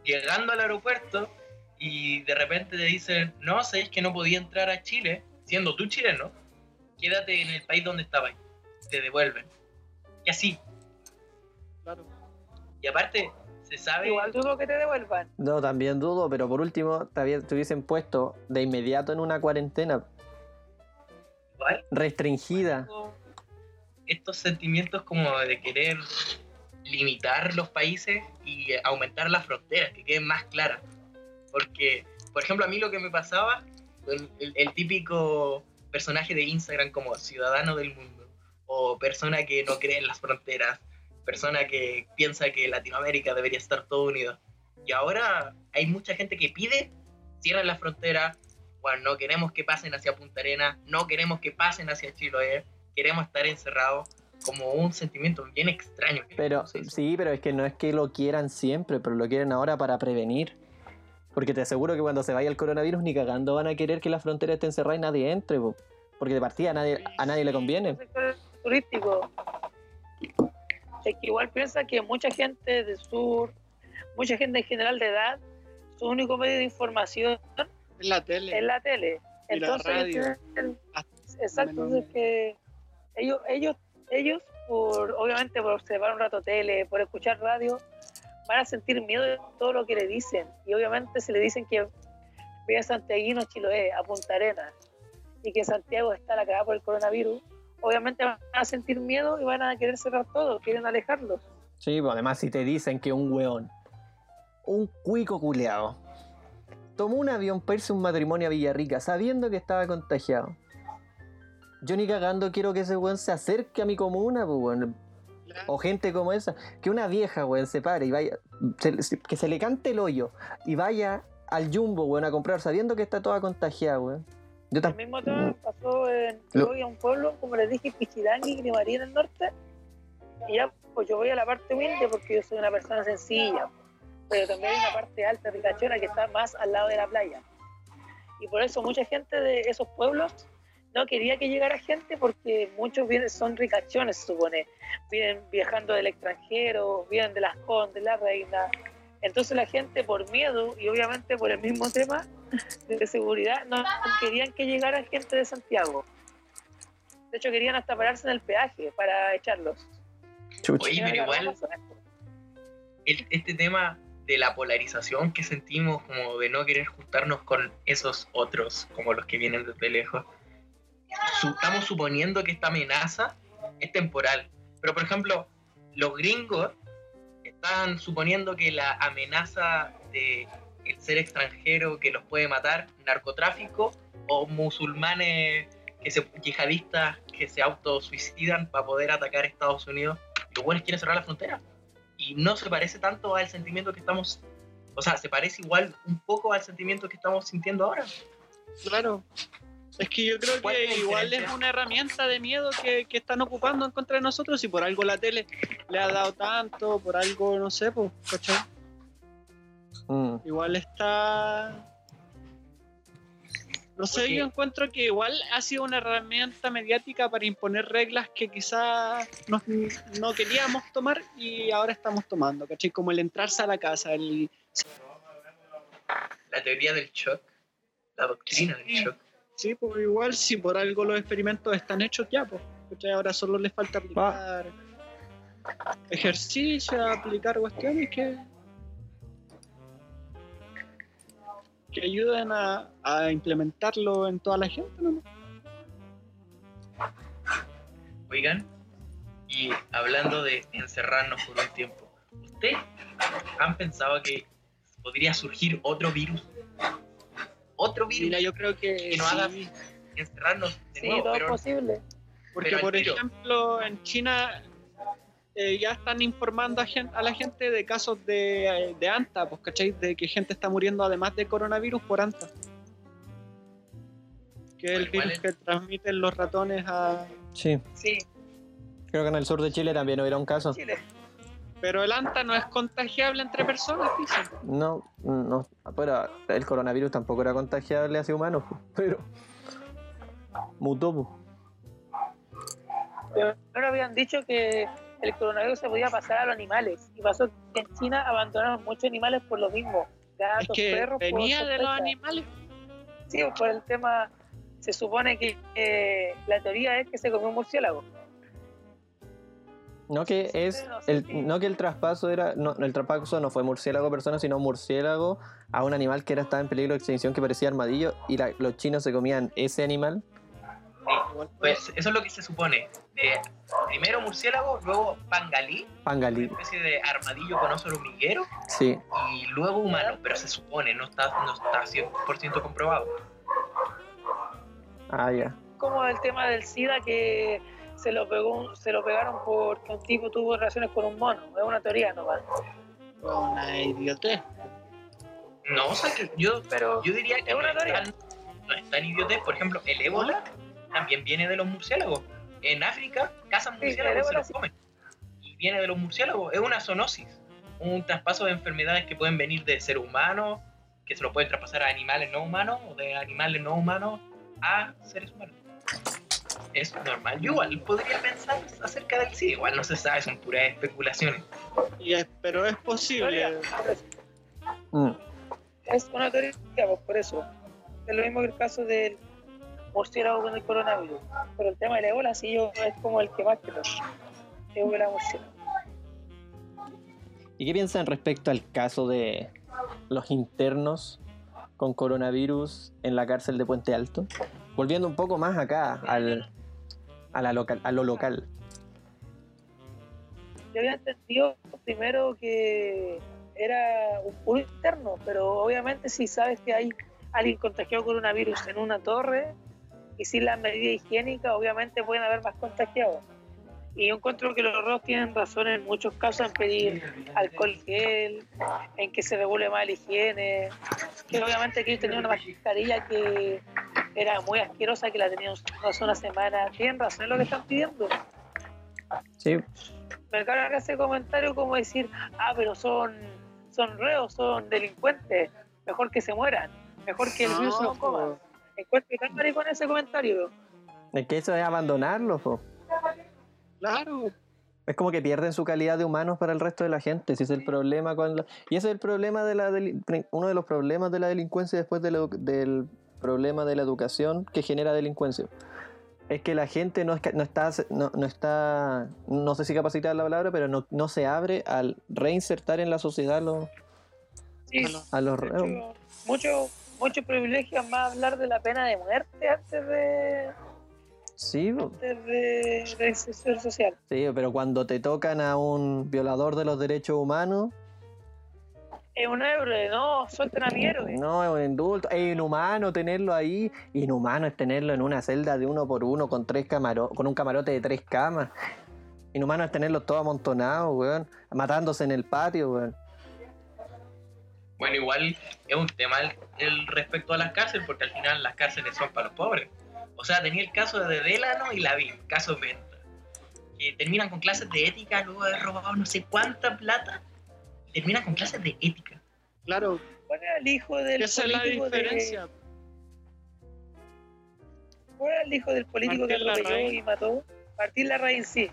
llegando al aeropuerto y de repente te dicen, no, sabes que no podía entrar a Chile, siendo tú chileno, quédate en el país donde estabas. Te devuelven. Y así. Claro. Y aparte, se sabe... Igual dudo que te devuelvan. No, también dudo, pero por último, te, hubiesen puesto de inmediato en una cuarentena restringida. estos sentimientos como de querer limitar los países y aumentar las fronteras, que queden más claras. Porque, por ejemplo, a mí lo que me pasaba, el, típico personaje de Instagram como ciudadano del mundo, o persona que no cree en las fronteras, persona que piensa que Latinoamérica debería estar todo unido. Y ahora hay mucha gente que pide, cierran las fronteras, bueno, no queremos que pasen hacia Punta Arena, no queremos que pasen hacia Chiloé, queremos estar encerrados como un sentimiento bien extraño. Pero sí, pero es que no es que lo quieran siempre, pero lo quieren ahora para prevenir. Porque te aseguro que cuando se vaya el coronavirus ni cagando van a querer que la frontera esté encerrada y nadie entre, po. porque de partida a nadie, a nadie le conviene. El sector turístico. Es que igual piensa que mucha gente del sur, mucha gente en general de edad, su único medio de información En la tele. es la tele. Y la Entonces, radio. el- Ah, exacto, es que ellos, ellos, ellos, por obviamente por observar un rato tele, por escuchar radio, van a sentir miedo de todo lo que le dicen. Y obviamente si le dicen que vive Santiaguino, Chiloé, a Punta Arenas, y que Santiago está la cagada por el coronavirus, obviamente van a sentir miedo y van a querer cerrar todo, quieren alejarlos. Sí, pues además si te dicen que un weón, un cuico culeado, tomó un avión para irse a un matrimonio a Villarrica sabiendo que estaba contagiado. Yo ni cagando quiero que ese weón se acerque a mi comuna, pues weón. O gente como esa. Que una vieja, weón, se pare y vaya. se- que se le cante el hoyo y vaya al jumbo, weón, a comprar sabiendo que está toda contagiada, weón. Yo tampoco. mismo tema pasó en Lo- yo voy a un pueblo, como les dije, Pichidangui, Grimarí en el norte. Y ya, pues yo voy a la parte humilde porque yo soy una persona sencilla. Pero también hay una parte alta, ricachona, que está más al lado de la playa. Y por eso mucha gente de esos pueblos no quería que llegara gente porque muchos vienen, son ricachones, se supone. Vienen viajando del extranjero, vienen de las Condes, la Reina. Entonces la gente por miedo y obviamente por el mismo tema de seguridad no querían que llegara gente de Santiago. De hecho querían hasta pararse en el peaje para echarlos. Oye, pero igual- este tema de la polarización que sentimos, como de no querer juntarnos con esos otros, como los que vienen desde lejos, estamos suponiendo que esta amenaza es temporal. Pero, por ejemplo, los gringos están suponiendo que la amenaza de el ser extranjero que los puede matar, narcotráfico o musulmanes que se, yihadistas que se autosuicidan para poder atacar a Estados Unidos, los buenos quieren cerrar la frontera y no se parece tanto al sentimiento que estamos, o sea, se parece igual un poco al sentimiento que estamos sintiendo ahora. Claro. Es que yo creo ¿Cuál es que igual es una herramienta de miedo que, que están ocupando en contra de nosotros y por algo la tele le ha dado tanto, por algo, no sé, pues, ¿cachai? Mm. Igual está... No sé, yo encuentro que igual ha sido una herramienta mediática para imponer reglas que quizás no, no queríamos tomar y ahora estamos tomando, ¿cachai? Como el entrarse a la casa, el... La teoría del shock, la doctrina del shock. Sí, pues igual si por algo los experimentos están hechos ya, pues. ¿cachai? Ahora solo les falta aplicar ejercicio, aplicar cuestiones que que ayuden a, a implementarlo en toda la gente, ¿no? Oigan, y hablando de encerrarnos por un tiempo, ¿ustedes han pensado que podría surgir otro virus? ¿Otro virus? Mira, yo creo que Que no haga- encerrarnos de Sí, nuevo, todo es posible. porque pero por tiro. ejemplo en China eh, ya están informando a, la gente de casos de, de anta, pues, ¿cachai? De que gente está muriendo además de coronavirus por anta. Que es el virus es- que transmiten los ratones a... Sí, Sí, creo que en el sur de Chile también hubiera un caso. Chile. Pero el anta no es contagiable entre personas, dicen. No, no, pero el coronavirus tampoco era contagiable hacia humanos, po, pero mutó. po. Primero habían dicho que el coronavirus se podía pasar a los animales. Y pasó que en China abandonaron muchos animales por lo mismo. Gatos, Es que perros. por venía de los animales. Sí, por el tema. Se supone que eh, la teoría es que se comió un murciélago. No que es no sé el, si- no que el traspaso era no el traspaso no fue murciélago a persona sino murciélago a un animal que era estaba en peligro de extinción que parecía armadillo y la- los chinos se comían ese animal pues eso es lo que se supone. De primero murciélago, luego pangalí, una especie de armadillo con oso hormiguero, sí y luego humano, pero se supone, no está, no está 100% comprobado. ah ya Como el tema del SIDA que se lo pegó, se lo pegaron porque un tipo tuvo relaciones con un mono. Es una teoría nomás. Una idiotez. No, o sea, que yo, Pero yo diría que es una no teoría. no es tan idiotez. Por ejemplo, el ébola también viene de los murciélagos. En África cazan Sí, murciélagos y se los sí. comen. Y viene de los murciélagos. Es una zoonosis. Un traspaso de enfermedades que pueden venir de ser humano, que se lo pueden traspasar a animales no humanos, o de animales no humanos a seres humanos. Es normal. Yo igual podría pensar acerca del sí. Igual no se sabe, son puras especulaciones. Y es- pero es posible. Mm. es una teoría, pues, por eso. Es lo mismo que el caso del murciélago con el coronavirus. Pero el tema del ébola, sí, yo es como el que más creo. Ébola murciélago. ¿Y qué piensan respecto al caso de los internos con coronavirus en la cárcel de Puente Alto? Volviendo un poco más acá, al, a, la local, a lo local. Yo había entendido primero que era un interno, pero obviamente si sabes que hay alguien contagiado con coronavirus en una torre y sin las medidas higiénicas, obviamente pueden haber más contagiados. Y yo encuentro que los ROS tienen razón en muchos casos en pedir alcohol gel, en que se regule más la higiene, que obviamente que ellos tenían una mascarilla que era muy asquerosa, que la tenían hace una semana. Tienen razón en lo que están pidiendo. Sí, Me carga ese comentario como decir, ah, pero son, son reos, son delincuentes, mejor que se mueran, mejor que el virus se los coma. Encuentro tan maricón ese comentario. es que eso es abandonarlos. po. Claro. Es como que pierden su calidad de humanos para el resto de la gente. Ese es el problema con la- Y ese es el problema de la deli- uno de los problemas de la delincuencia después de la del problema de la educación que genera delincuencia. Es que la gente no, es ca- no está, no, no está, no sé si capacitada la palabra, pero no, no se abre al reinsertar en la sociedad a los, Sí, a los hecho, mucho, mucho privilegio más hablar de la pena de muerte antes de, Sí, antes de, de social. sí, pero cuando te tocan a un violador de los derechos humanos, Es un héroe, no, suelten a mi héroe. No, es un indulto. Es inhumano tenerlo ahí. Inhumano es tenerlo en una celda de uno por uno con tres camaro con un camarote de tres camas. Inhumano es tenerlos todos amontonados, weón. Matándose en el patio, weón. Bueno, igual es un tema el, el respecto a las cárceles, porque al final las cárceles son para los pobres. O sea, tenía el caso de Delano y Lavín, caso Venta, que terminan con clases de ética luego de haber robado no sé cuánta plata, terminan con clases de ética. Claro. ¿Cuál era el hijo del Esa es la político de-. ¿Cuál era el hijo del político Martín que atropelló y mató? Martín Larraín, sí.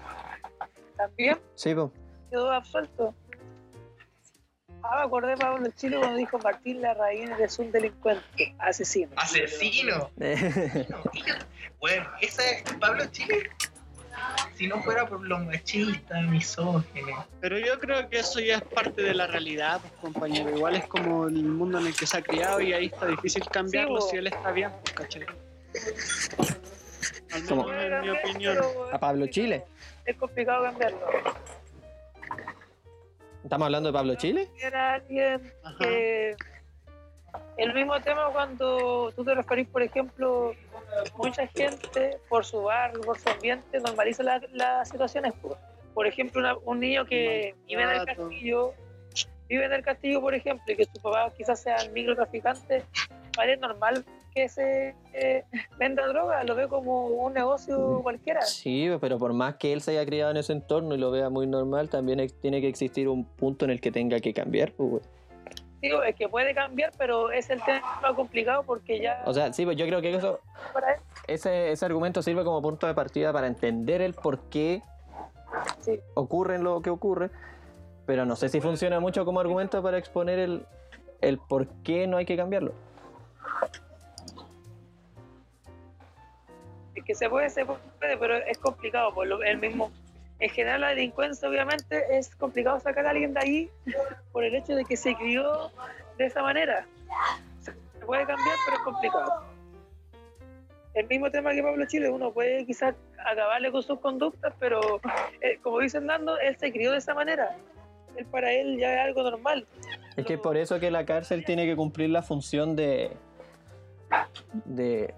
También Sí, po. quedó absuelto. Ah, me acordé Pablo del Chile cuando dijo Martín Larraín es un delincuente, asesino. ¡Asesino! Bueno, esa es Pablo Chile. si no fuera por los machistas, misógenos. Pero yo creo que eso ya es parte de la realidad, pues, compañero. Igual es como el mundo en el que se ha criado y ahí está difícil cambiarlo Sí, si él está bien, pues, ¿cachai? Al menos en mi opinión. A Pablo Chile. Es complicado cambiarlo. ¿Estamos hablando de Pablo Chile? Era alguien que. El mismo tema cuando tú te referís, por ejemplo, mucha gente por su barrio, por su ambiente, normaliza la- las situaciones. po. Por ejemplo, una- un niño que vive en el castillo, vive en el castillo, por ejemplo, y que sus papás quizás sean microtraficantes, para él es normal que se eh, venda droga, lo ve como un negocio cualquiera. Sí, pero por más que él se haya criado en ese entorno y lo vea muy normal, también tiene que existir un punto en el que tenga que cambiar, pues. Digo, es que puede cambiar, pero es el tema complicado porque ya O sea, sí, pues yo creo que eso, ese, ese argumento sirve como punto de partida para entender el por qué sí. ocurre lo que ocurre, pero no sé si funciona mucho como argumento para exponer el, el por qué no hay que cambiarlo. Que se puede, se puede, pero es complicado. Por lo, el mismo, en general, la delincuencia, obviamente, es complicado sacar a alguien de ahí por el hecho de que se crió de esa manera. Se puede cambiar, pero es complicado. El mismo tema que Pablo Chile, uno puede quizás acabarle con sus conductas, pero eh, como dice Nando, él se crió de esa manera. Él para él ya es algo normal. Es que es por eso que la cárcel tiene que cumplir la función de, de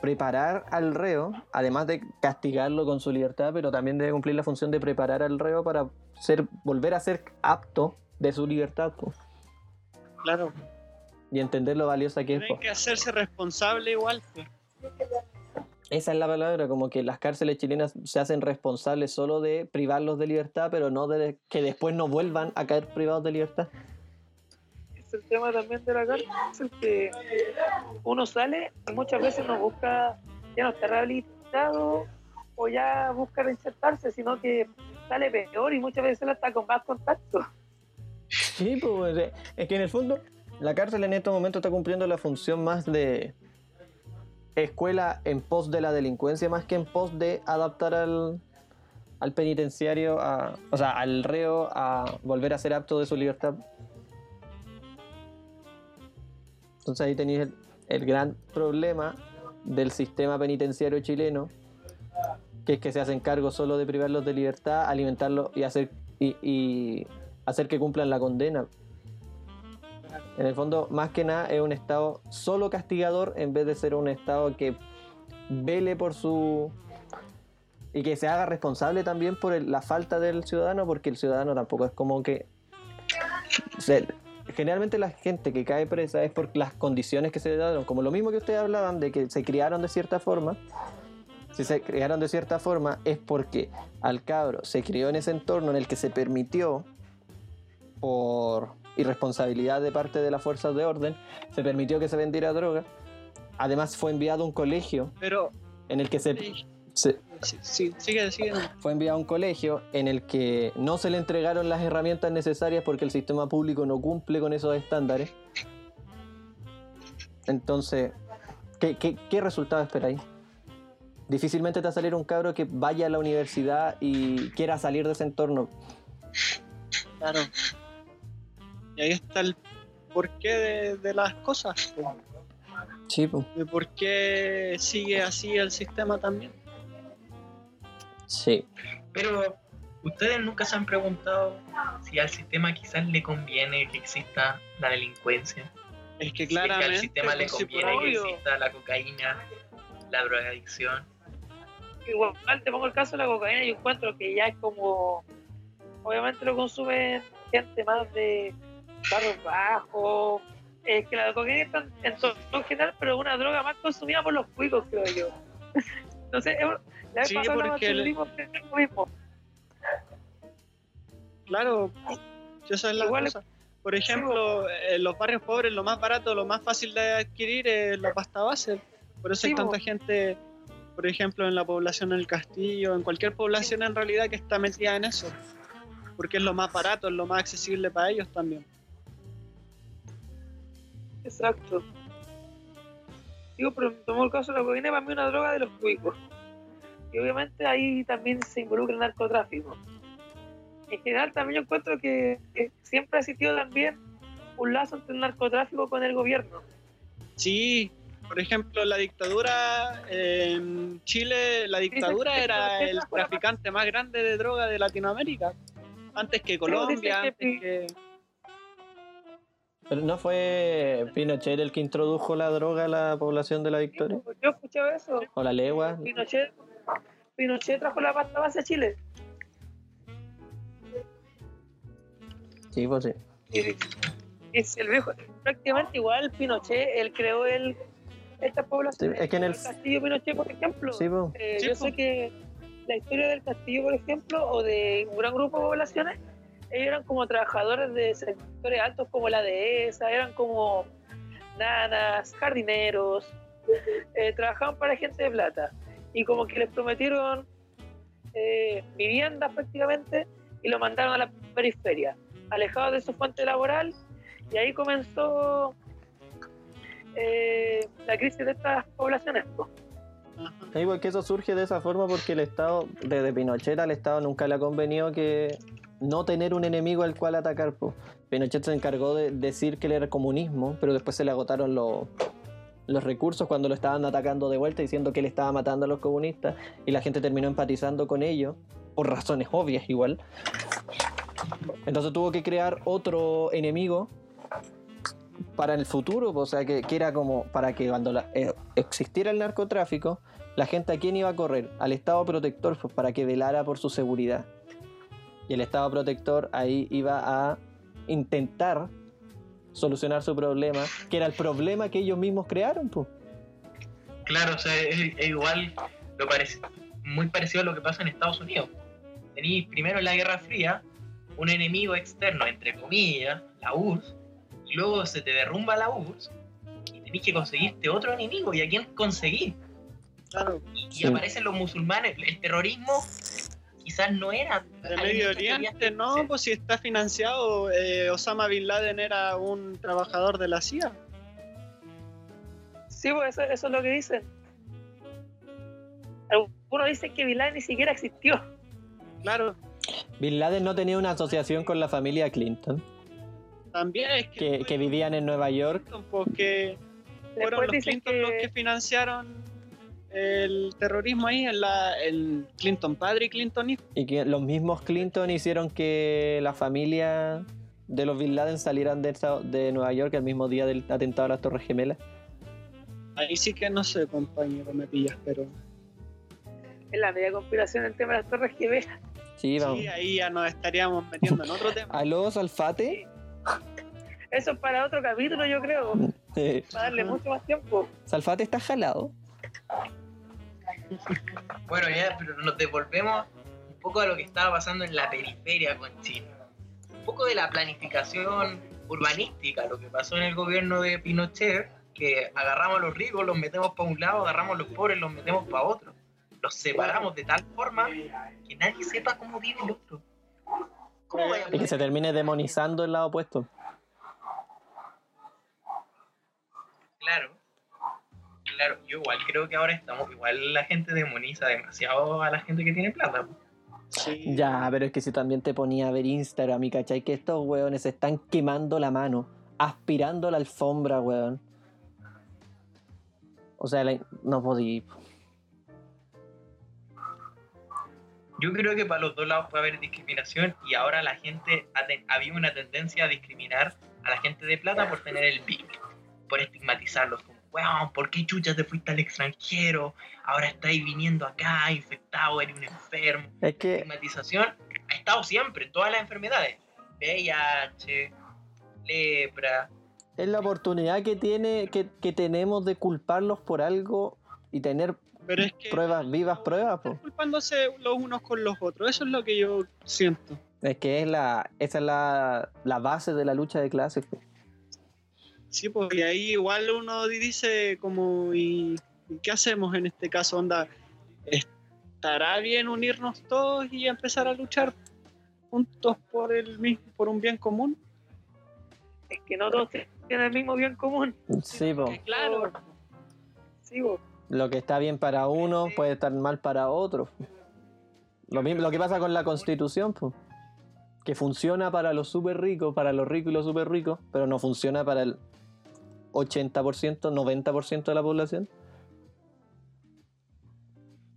preparar al reo, además de castigarlo con su libertad, pero también debe cumplir la función de preparar al reo para ser, volver a ser apto de su libertad po, Claro. y entender lo valiosa que es. Tienen que hacerse responsable igual. pues. Esa es la palabra, como que las cárceles chilenas se hacen responsables solo de privarlos de libertad, pero no de que después no vuelvan a caer privados de libertad. El tema también de la cárcel que uno sale y muchas veces no busca, ya no está rehabilitado o ya busca reinsertarse, sino que sale peor y muchas veces está con más contacto. Sí, pues eh, es que en el fondo la cárcel en estos momentos está cumpliendo la función más de escuela en pos de la delincuencia más que en pos de adaptar al, al penitenciario, a, o sea, al reo a volver a ser apto de su libertad. Entonces ahí tenéis el, gran problema del sistema penitenciario chileno, que es que se hacen cargo solo de privarlos de libertad, alimentarlos y hacer y, hacer que cumplan la condena. En el fondo, más que nada, es un Estado solo castigador en vez de ser un Estado que vele por su... y que se haga responsable también por la falta del ciudadano, porque el ciudadano tampoco es como que... o sea, generalmente la gente que cae presa es por las condiciones que se le dieron, como lo mismo que ustedes hablaban de que se criaron de cierta forma. Si se criaron de cierta forma es porque al cabro se crió en ese entorno en el que se permitió por irresponsabilidad de parte de las fuerzas de orden, se permitió que se vendiera droga. Además fue enviado a un colegio Pero, en el que se, sí, se- sí, sí, sigue, sigue. fue enviado a un colegio en el que no se le entregaron las herramientas necesarias porque el sistema público no cumple con esos estándares. Entonces, ¿qué, qué, qué resultado esperáis? Difícilmente te va a salir un cabro que vaya a la universidad y quiera salir de ese entorno. Claro. Y ahí está el porqué de, de las cosas. Sí, pues. Por qué sigue así el sistema también. Sí. Pero ustedes nunca se han preguntado si al sistema quizás le conviene que exista la delincuencia. Es que Si es que claramente. al sistema le pues, conviene que exista la cocaína, la drogadicción. Igual te pongo el caso de la cocaína y encuentro que ya es como, obviamente lo consumen gente más de barrios bajos, es que la cocaína está en, todo en general, pero es una droga más consumida por los cuicos, creo yo. Entonces, es- Sí, porque el- mismo. Claro, esa es la Igual- cosa. Por ejemplo, en los barrios pobres lo más barato, lo más fácil de adquirir es la pasta base. Por eso hay Sí, tanta gente, por ejemplo, en la población del Castillo, en cualquier población en realidad que está metida en eso. Porque es lo más barato, es lo más accesible para ellos también. Exacto. Digo, pero tomó el caso de la cocaína, para mí una droga de los cuicos. Y obviamente ahí también se involucra el narcotráfico. En general también yo encuentro que, que siempre ha existido también un lazo entre el narcotráfico con el gobierno. Sí, por ejemplo, la dictadura en Chile, la dictadura que era el traficante más grande de droga de Latinoamérica. Antes que Colombia, antes que... Pero no fue Pinochet el que introdujo la droga a la población de la Victoria. Yo he escuchado eso. O la legua. Pinochet, Pinochet trajo la pasta base a Chile. Sí, pues sí. Y, y es el viejo, prácticamente igual Pinochet, él creó el, esta población. Sí, es que en el- castillo Pinochet, por ejemplo. Sí, pues. Eh, Sí, yo po. sé que la historia del castillo, por ejemplo, o de un gran grupo de poblaciones, ellos eran como trabajadores de sectores altos como la dehesa, eran como nanas, jardineros, eh, trabajaban para gente de plata. Y como que les prometieron eh, viviendas prácticamente y lo mandaron a la periferia, alejados de su fuente laboral. Y ahí comenzó eh, la crisis de estas poblaciones. po. Sí, porque eso surge de esa forma porque el Estado, desde Pinochet al Estado nunca le ha convenido que no tener un enemigo al cual atacar. Pinochet se encargó de decir que él era comunismo, pero después se le agotaron los, los recursos cuando lo estaban atacando de vuelta diciendo que él estaba matando a los comunistas y la gente terminó empatizando con ellos, por razones obvias igual. Entonces tuvo que crear otro enemigo para el futuro, o sea, que, que era como para que cuando la- eh, existiera el narcotráfico, la gente a quién iba a correr? Al Estado protector, pues, para que velara por su seguridad. Y el Estado protector ahí iba a intentar solucionar su problema, que era el problema que ellos mismos crearon, pues. Claro, o sea, es, es igual, lo parece, muy parecido a lo que pasa en Estados Unidos. Tenéis primero en la Guerra Fría un enemigo externo, entre comillas, la URSS, y luego se te derrumba la URSS y tenéis que conseguirte otro enemigo. ¿Y a quién conseguís? Claro, Y, y Sí. aparecen los musulmanes. El terrorismo quizás no era. de Medio Oriente no, sí. pues si está financiado, eh, Osama Bin Laden era un trabajador de la CIA. Sí, pues eso, eso es lo que dicen. Algunos dicen que Bin Laden ni siquiera existió. Claro, Bin Laden no tenía una asociación con la familia Clinton, también es que, que, que vivían en Nueva York. porque fueron Después los Clinton los que financiaron el terrorismo ahí en la el Clinton padre y Clinton hijo. Y que los mismos Clinton hicieron que la familia de los Bin Laden salieran de, Nueva York el mismo día del atentado a las Torres Gemelas. Ahí sí que no sé, compañero, me pillas, pero en la media conspiración el tema de las torres gemelas. Sí, vamos. sí, ahí ya nos estaríamos metiendo en otro tema. ¿Aló, Salfate? Eso es para otro capítulo, yo creo. Para darle mucho más tiempo. Salfate está jalado. Bueno, ya, pero nos devolvemos un poco a lo que estaba pasando en la periferia con Chile. Un poco de la planificación urbanística, lo que pasó en el gobierno de Pinochet, que agarramos a los ricos, los metemos para un lado, agarramos a los pobres, los metemos para otro. Los separamos de tal forma que nadie sepa cómo vive el otro. ¿Cómo vaya a Y que se termine demonizando el lado opuesto. Claro. Claro, yo igual creo que ahora estamos, igual la gente demoniza demasiado a la gente que tiene plata. Sí. Ya, pero es que si también te ponía a ver Instagram y cachai que estos weones se están quemando la mano, aspirando la alfombra, weón. O sea, la- no podí. Yo creo que para los dos lados puede haber discriminación y ahora la gente, había una tendencia a discriminar a la gente de plata por tener el BIC, por estigmatizarlos como, weón, ¿por qué chucha te fuiste al extranjero? Ahora estáis viniendo acá infectado, eres un enfermo. Es que estigmatización ha estado siempre en todas las enfermedades. VIH, lepra. es la oportunidad que tiene, que, que tenemos de culparlos por algo y tener Pero es que pruebas, vivas pruebas, están po. culpándose los unos con los otros. Eso es lo que yo siento. Es que es la, esa es la, la base de la lucha de clases. po. Sí, porque ahí igual uno dice como, ¿y y qué hacemos en este caso? Onda, ¿estará bien unirnos todos y empezar a luchar juntos por el mismo, por un bien común? Es que no todos tienen el mismo bien común. Sí. Que claro, Sí, bo. Lo que está bien para uno puede estar mal para otro. Lo, mismo, lo que pasa con la constitución, pues. Que funciona para los súper ricos, para los ricos y los súper ricos, pero no funciona para el 80%, 90% de la población.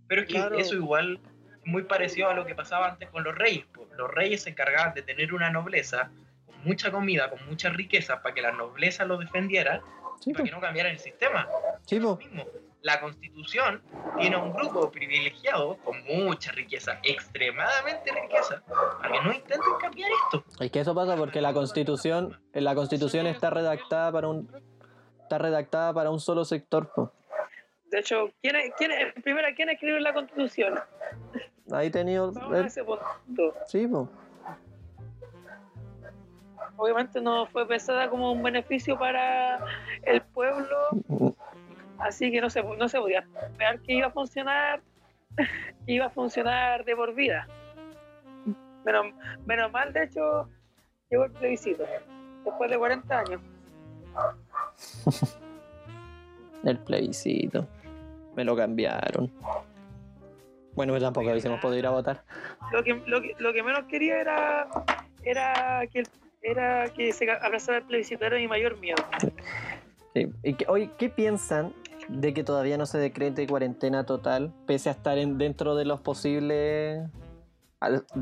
Pero es que Claro. eso igual es muy parecido a lo que pasaba antes con los reyes. Los reyes se encargaban de tener una nobleza con mucha comida, con mucha riqueza, para que la nobleza lo defendiera Sí, para que no cambiaran el sistema. Sí, Lo mismo. La constitución tiene un grupo privilegiado con mucha riqueza, extremadamente riqueza, para que no intenten cambiar esto. Es que eso pasa porque la constitución, la constitución está redactada para un está redactada para un solo sector. De hecho, ¿quién, es- quién, es- primero, ¿quién escribió la constitución? Ahí tenido Vamos a ese punto. sí, pues. Obviamente no fue pensada como un beneficio para el pueblo, así que no se, no se podía esperar que iba a funcionar, que iba a funcionar de por vida. Menos, menos mal, de hecho, llegó el plebiscito, después de 40 años. El plebiscito. Me lo cambiaron. Bueno, pero tampoco hubiésemos podido ir a votar. Lo que, lo que, lo que menos quería era, era que era que se aplazara el plebiscito, era mi mayor miedo. Sí. ¿Y qué, oye, ¿qué piensan de que todavía no se decrete cuarentena total, pese a estar en, dentro de los posibles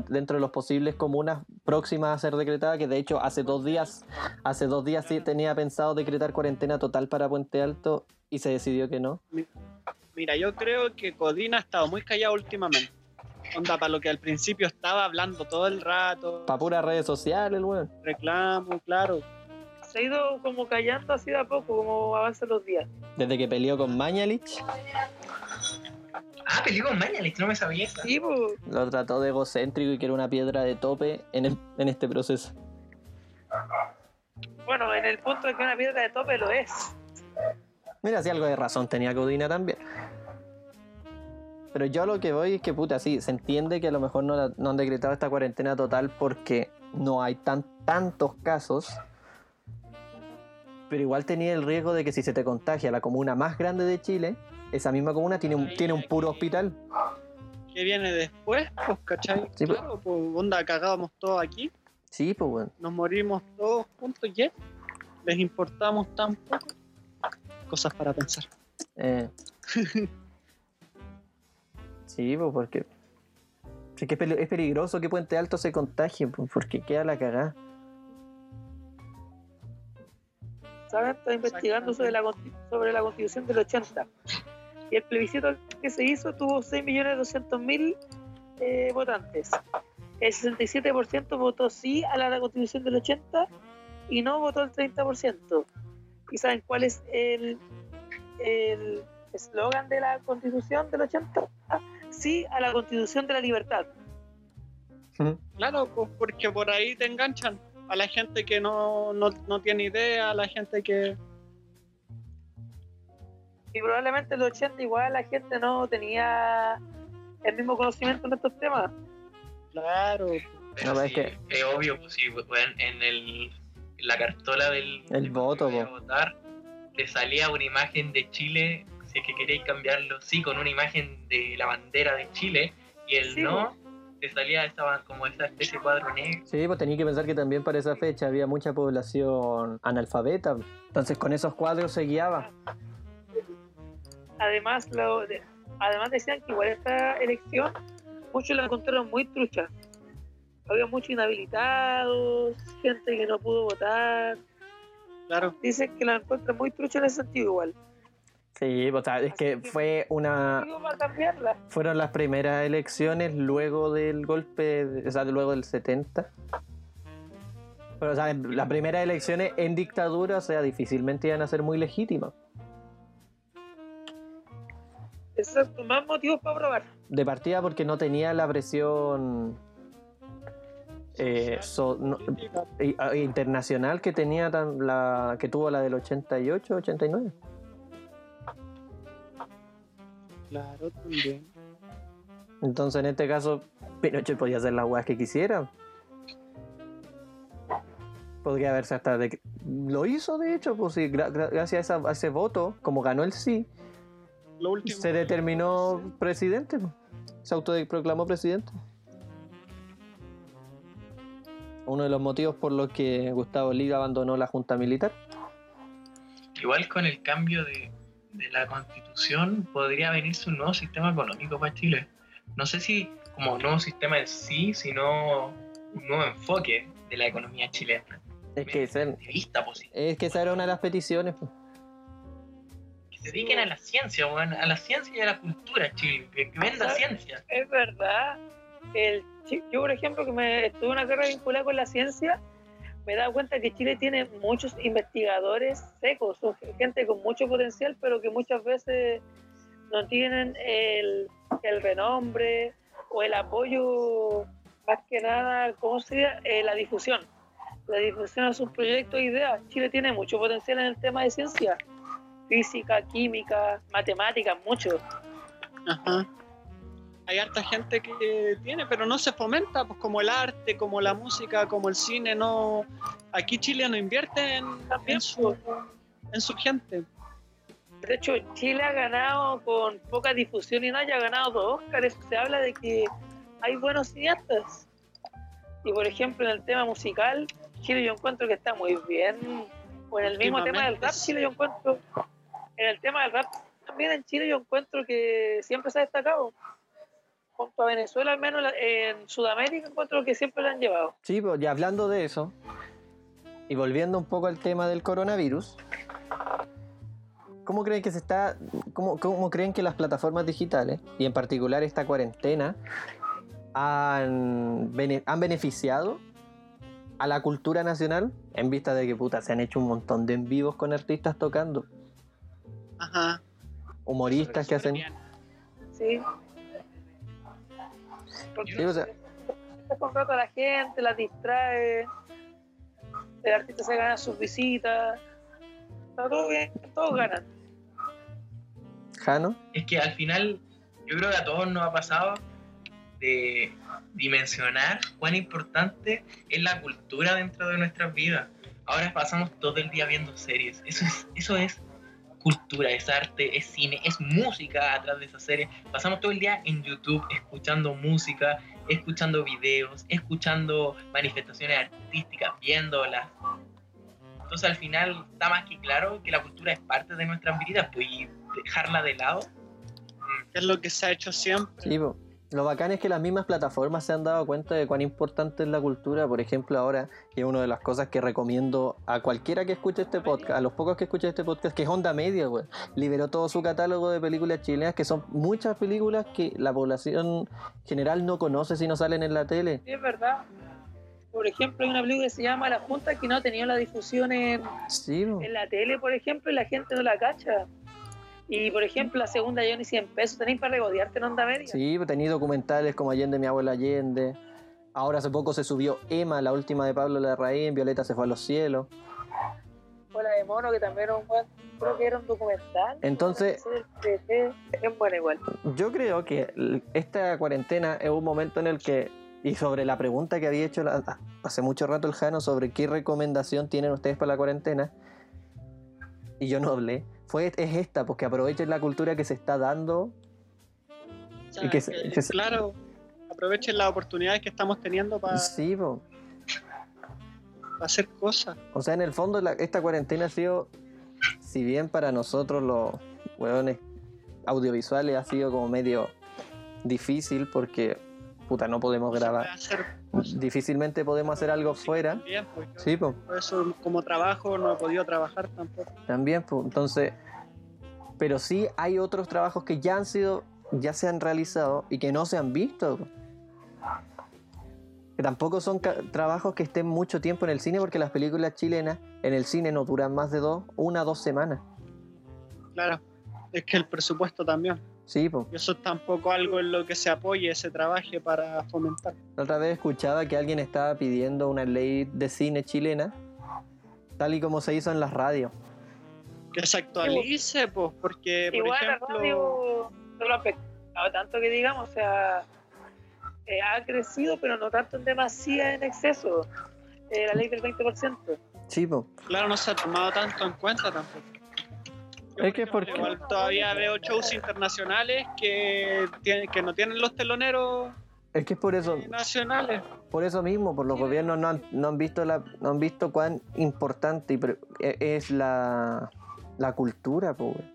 dentro de los posibles comunas próximas a ser decretadas, que de hecho hace dos días, hace dos días sí tenía pensado decretar cuarentena total para Puente Alto y se decidió que no. Mira, yo creo que Codina ha estado muy callado últimamente. Onda, para lo que al principio estaba hablando todo el rato, Para puras redes sociales, weón. reclamo, claro. Se ha ido como callando así de a poco, como avanzan los días. Desde que peleó con Mañalich, Ah, peleó con Mañalich, no me sabía eso. Sí, pues, lo trató de egocéntrico y que era una piedra de tope en, el- en este proceso. bueno, en el punto de que una piedra de tope lo es. Mira, si algo de razón tenía Codina también. Pero yo lo que voy es que, puta, sí, se entiende que a lo mejor no, la- no han decretado esta cuarentena total porque no hay tan, tantos casos. Pero igual tenía el riesgo de que si se te contagia la comuna más grande de Chile, esa misma comuna tiene un, tiene un puro hospital. ¿Qué viene después? Pues, ¿cachai? Sí, pues. claro, pues, onda, cagábamos todos aquí, Sí, pues, bueno. nos morimos todos juntos, ¿y? ¿Les importamos tan poco? Cosas para pensar. Eh. sí, pues porque. sí que es peli- es peligroso que Puente Alto se contagie, pues, porque queda la cagada. ¿Saben? Está investigando sobre la, sobre la constitución del 80. Y el plebiscito que se hizo tuvo 6.200.000 eh, votantes. El 67% votó sí a la constitución del 80 y no votó el 30%. ¿Y saben cuál es el el eslogan de la constitución del 80? Sí a la constitución de la libertad. Claro, pues porque por ahí te enganchan. A la gente que no, no, no tiene idea, a la gente que... Y probablemente en los 80 igual la gente no tenía el mismo conocimiento en estos temas. Claro, Pero No, sí, es es, obvio, pues sí, pues, en, el, en la cartola del El de voto, que votar, le salía una imagen de Chile, si es que queréis cambiarlo, sí, con una imagen de la bandera de Chile, y el Sí, no, te salía esta, como esa especie de cuadro negro. Sí, pues tenía que pensar que también para esa fecha había mucha población analfabeta. Entonces con esos cuadros se guiaba. Además, lo de- además decían que igual esta elección muchos la encontraron muy trucha. Había muchos inhabilitados, gente que no pudo votar. claro. Dicen que la encuentran muy trucha en ese sentido igual. Sí, o sea, es que fue una... Fueron las primeras elecciones luego del golpe, de- o sea, luego del 70. Pero, o sea, las primeras elecciones en dictadura, o sea, difícilmente iban a ser muy legítimas. Exacto, más motivos para probar. De partida porque no tenía la presión eh, so- no- Política, i- a- internacional que tenía tan- la que tuvo la del 88, 89. Claro, también. Entonces, en este caso, Pinochet podía hacer las weas que quisiera. Podría haberse hasta... de- Lo hizo, de hecho, pues sí, gracias a, esa- a ese voto, como ganó el sí, Lo último. se determinó presidente, se autoproclamó presidente. Uno de los motivos por los que Gustavo Liga abandonó la Junta Militar. Igual con el cambio de, de la constitución podría venirse un nuevo sistema económico para Chile. No sé si como nuevo sistema en sí, sino un nuevo enfoque de la economía chilena. Es que, esa- positiva. es que esa era una de las peticiones. po. Se dediquen a la ciencia, weón, a la ciencia y a la cultura, Chile. Que, venda ¿Sabes? ciencia. Es verdad. El, yo, por ejemplo, que me estuve en una carrera vinculada con la ciencia, me he dado cuenta que Chile tiene muchos investigadores secos, son gente con mucho potencial, pero que muchas veces no tienen el, el renombre o el apoyo, más que nada, ¿cómo sería? Eh, la difusión. La difusión de sus proyectos e ideas. Chile tiene mucho potencial en el tema de ciencia. Física, química, matemáticas, mucho. Ajá. Hay harta gente que tiene, pero no se fomenta, pues como el arte, como la música, como el cine, no. Aquí Chile no invierte en, su, en su gente. De hecho, Chile ha ganado con poca difusión y nada, ya ha ganado dos Oscars. Se habla de que hay buenos cineastas. Y por ejemplo, en el tema musical, Chile yo encuentro que está muy bien. O en el mismo tema del rap, Chile yo encuentro. En el tema del rap, también en Chile yo encuentro que siempre se ha destacado. Junto a Venezuela, al menos en Sudamérica, encuentro que siempre lo han llevado. Sí, pues, y hablando de eso, y volviendo un poco al tema del coronavirus, ¿cómo creen que se está, cómo, creen que las plataformas digitales, y en particular esta cuarentena, han, han beneficiado a la cultura nacional en vista de que puta se han hecho un montón de en vivos con artistas tocando, Ajá. humoristas que hacen... Sí. Porque Sí, o sea, se contrata a la gente, la distrae, el artista se gana sus visitas, está todo bien, todos ganan. Jano, Es que al final, yo creo que a todos nos ha pasado de dimensionar cuán importante es la cultura dentro de nuestras vidas. Ahora pasamos todo el día viendo series. Eso es, eso es cultura, es arte, es cine, es música atrás de esas series. Pasamos todo el día en YouTube escuchando música, escuchando videos, escuchando manifestaciones artísticas, viéndolas. Entonces al final está más que claro que la cultura es parte de nuestras vidas, pues y dejarla de lado es lo que se ha hecho siempre. Sí. Lo bacán es que las mismas plataformas se han dado cuenta de cuán importante es la cultura. Por ejemplo, ahora, que es una de las cosas que recomiendo a cualquiera que escuche este podcast, a los pocos que escuchen este podcast, que es Onda Media, güey. Liberó todo su catálogo de películas chilenas, que son muchas películas que la población general no conoce si no salen en la tele. Sí, es verdad. Por ejemplo, hay una película que se llama La Junta que no ha tenido la difusión en, Sí, en la tele, por ejemplo, y la gente no la cacha. Y por ejemplo, la segunda yo ni 100 pesos tenéis para regodearte en onda media. Sí, tenía documentales como Allende, mi abuela Allende. Ahora hace poco se subió Emma, la última de Pablo Larraín, Violeta se fue a los cielos. O la de Mono, que también era un buen, creo que era un documental. Entonces- Es buena igual. Yo creo que esta cuarentena es un momento en el que, y sobre la pregunta que había hecho la- hace mucho rato el Jano sobre qué recomendación tienen ustedes para la cuarentena, y yo no hablé, fue, es esta, porque aprovechen la cultura que se está dando. O sea, Y que se- que, que se- Claro, aprovechen las oportunidades que estamos teniendo para Sí, hacer cosas. o sea, en el fondo la- esta cuarentena ha sido, si bien para nosotros los hueones audiovisuales ha sido como medio difícil porque, puta, no podemos Se puede grabar, hacer difícilmente podemos hacer algo fuera. Bien, pues, Sí, por eso como trabajo no he podido trabajar tampoco. También, pues, entonces, pero sí hay otros trabajos que ya han sido, ya se han realizado y que no se han visto. Que tampoco son trabajos que estén mucho tiempo en el cine porque las películas chilenas en el cine no duran más de dos, una o dos semanas. Claro, es que el presupuesto también. Sí. Y eso es tampoco algo en lo que se apoye, se trabaje para fomentar. La otra vez escuchaba que alguien estaba pidiendo una ley de cine chilena, tal y como se hizo en las radios. Que se actualice, pues, porque, por Igual ejemplo, la radio no lo ha pescado tanto que digamos, o sea, eh, ha crecido, pero no tanto en demasía en exceso. Eh, la ley del 20%. Sí, pues. claro, no se ha tomado tanto en cuenta tampoco. Es que porque Igual todavía veo shows internacionales que, tienen, que no tienen los teloneros es que es por eso, nacionales. por eso mismo, por los gobiernos no han, no han visto la, no han visto cuán importante e- es la, la cultura, po, weón.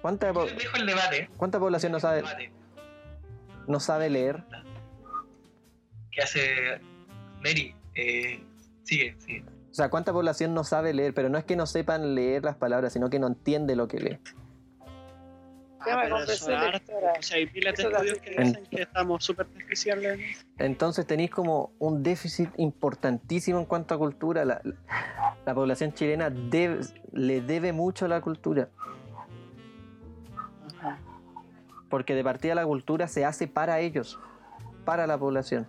¿Cuánta, po- Dejo el debate. ¿Cuánta población no sabe, no sabe leer? que hace Mary. Eh, sigue, sigue. O sea, ¿cuánta población no sabe leer? Pero no es que no sepan leer las palabras, sino que no entiende lo que lee. Ah, pero eso. O sea, hay pilas de estudios que dicen que estamos súper deficientes. Entonces tenéis como un déficit importantísimo en cuanto a cultura. La, la población chilena debe- le debe mucho a la cultura. Ajá. Porque de partida la cultura se hace para ellos, para la población.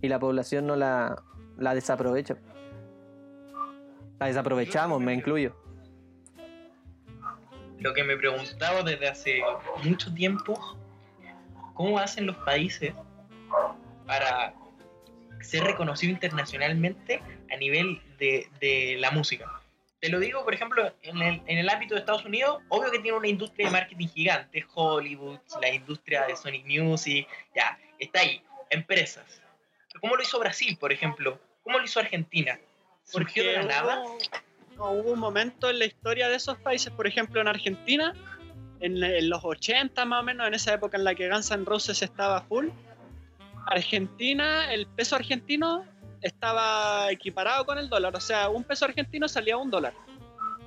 Y la población no la, la desaprovecha. La desaprovechamos, me incluyo. Lo que me preguntaba desde hace mucho tiempo, ¿cómo hacen los países para ser reconocidos internacionalmente a nivel de, de la música? Te lo digo, por ejemplo, en el, en el ámbito de Estados Unidos, obvio que tiene una industria de marketing gigante, Hollywood, la industria de Sonic Music, ya, está ahí, empresas. ¿Cómo lo hizo Brasil, por ejemplo? ¿Cómo lo hizo Argentina? ¿Surgió de la Porque nada? Hubo, no, hubo un momento en la historia de esos países, por ejemplo en Argentina, en, en los 80 más o menos, en esa época en la que Guns N' Roses estaba full, Argentina, el peso argentino estaba equiparado con el dólar, o sea, un peso argentino salía a un dólar.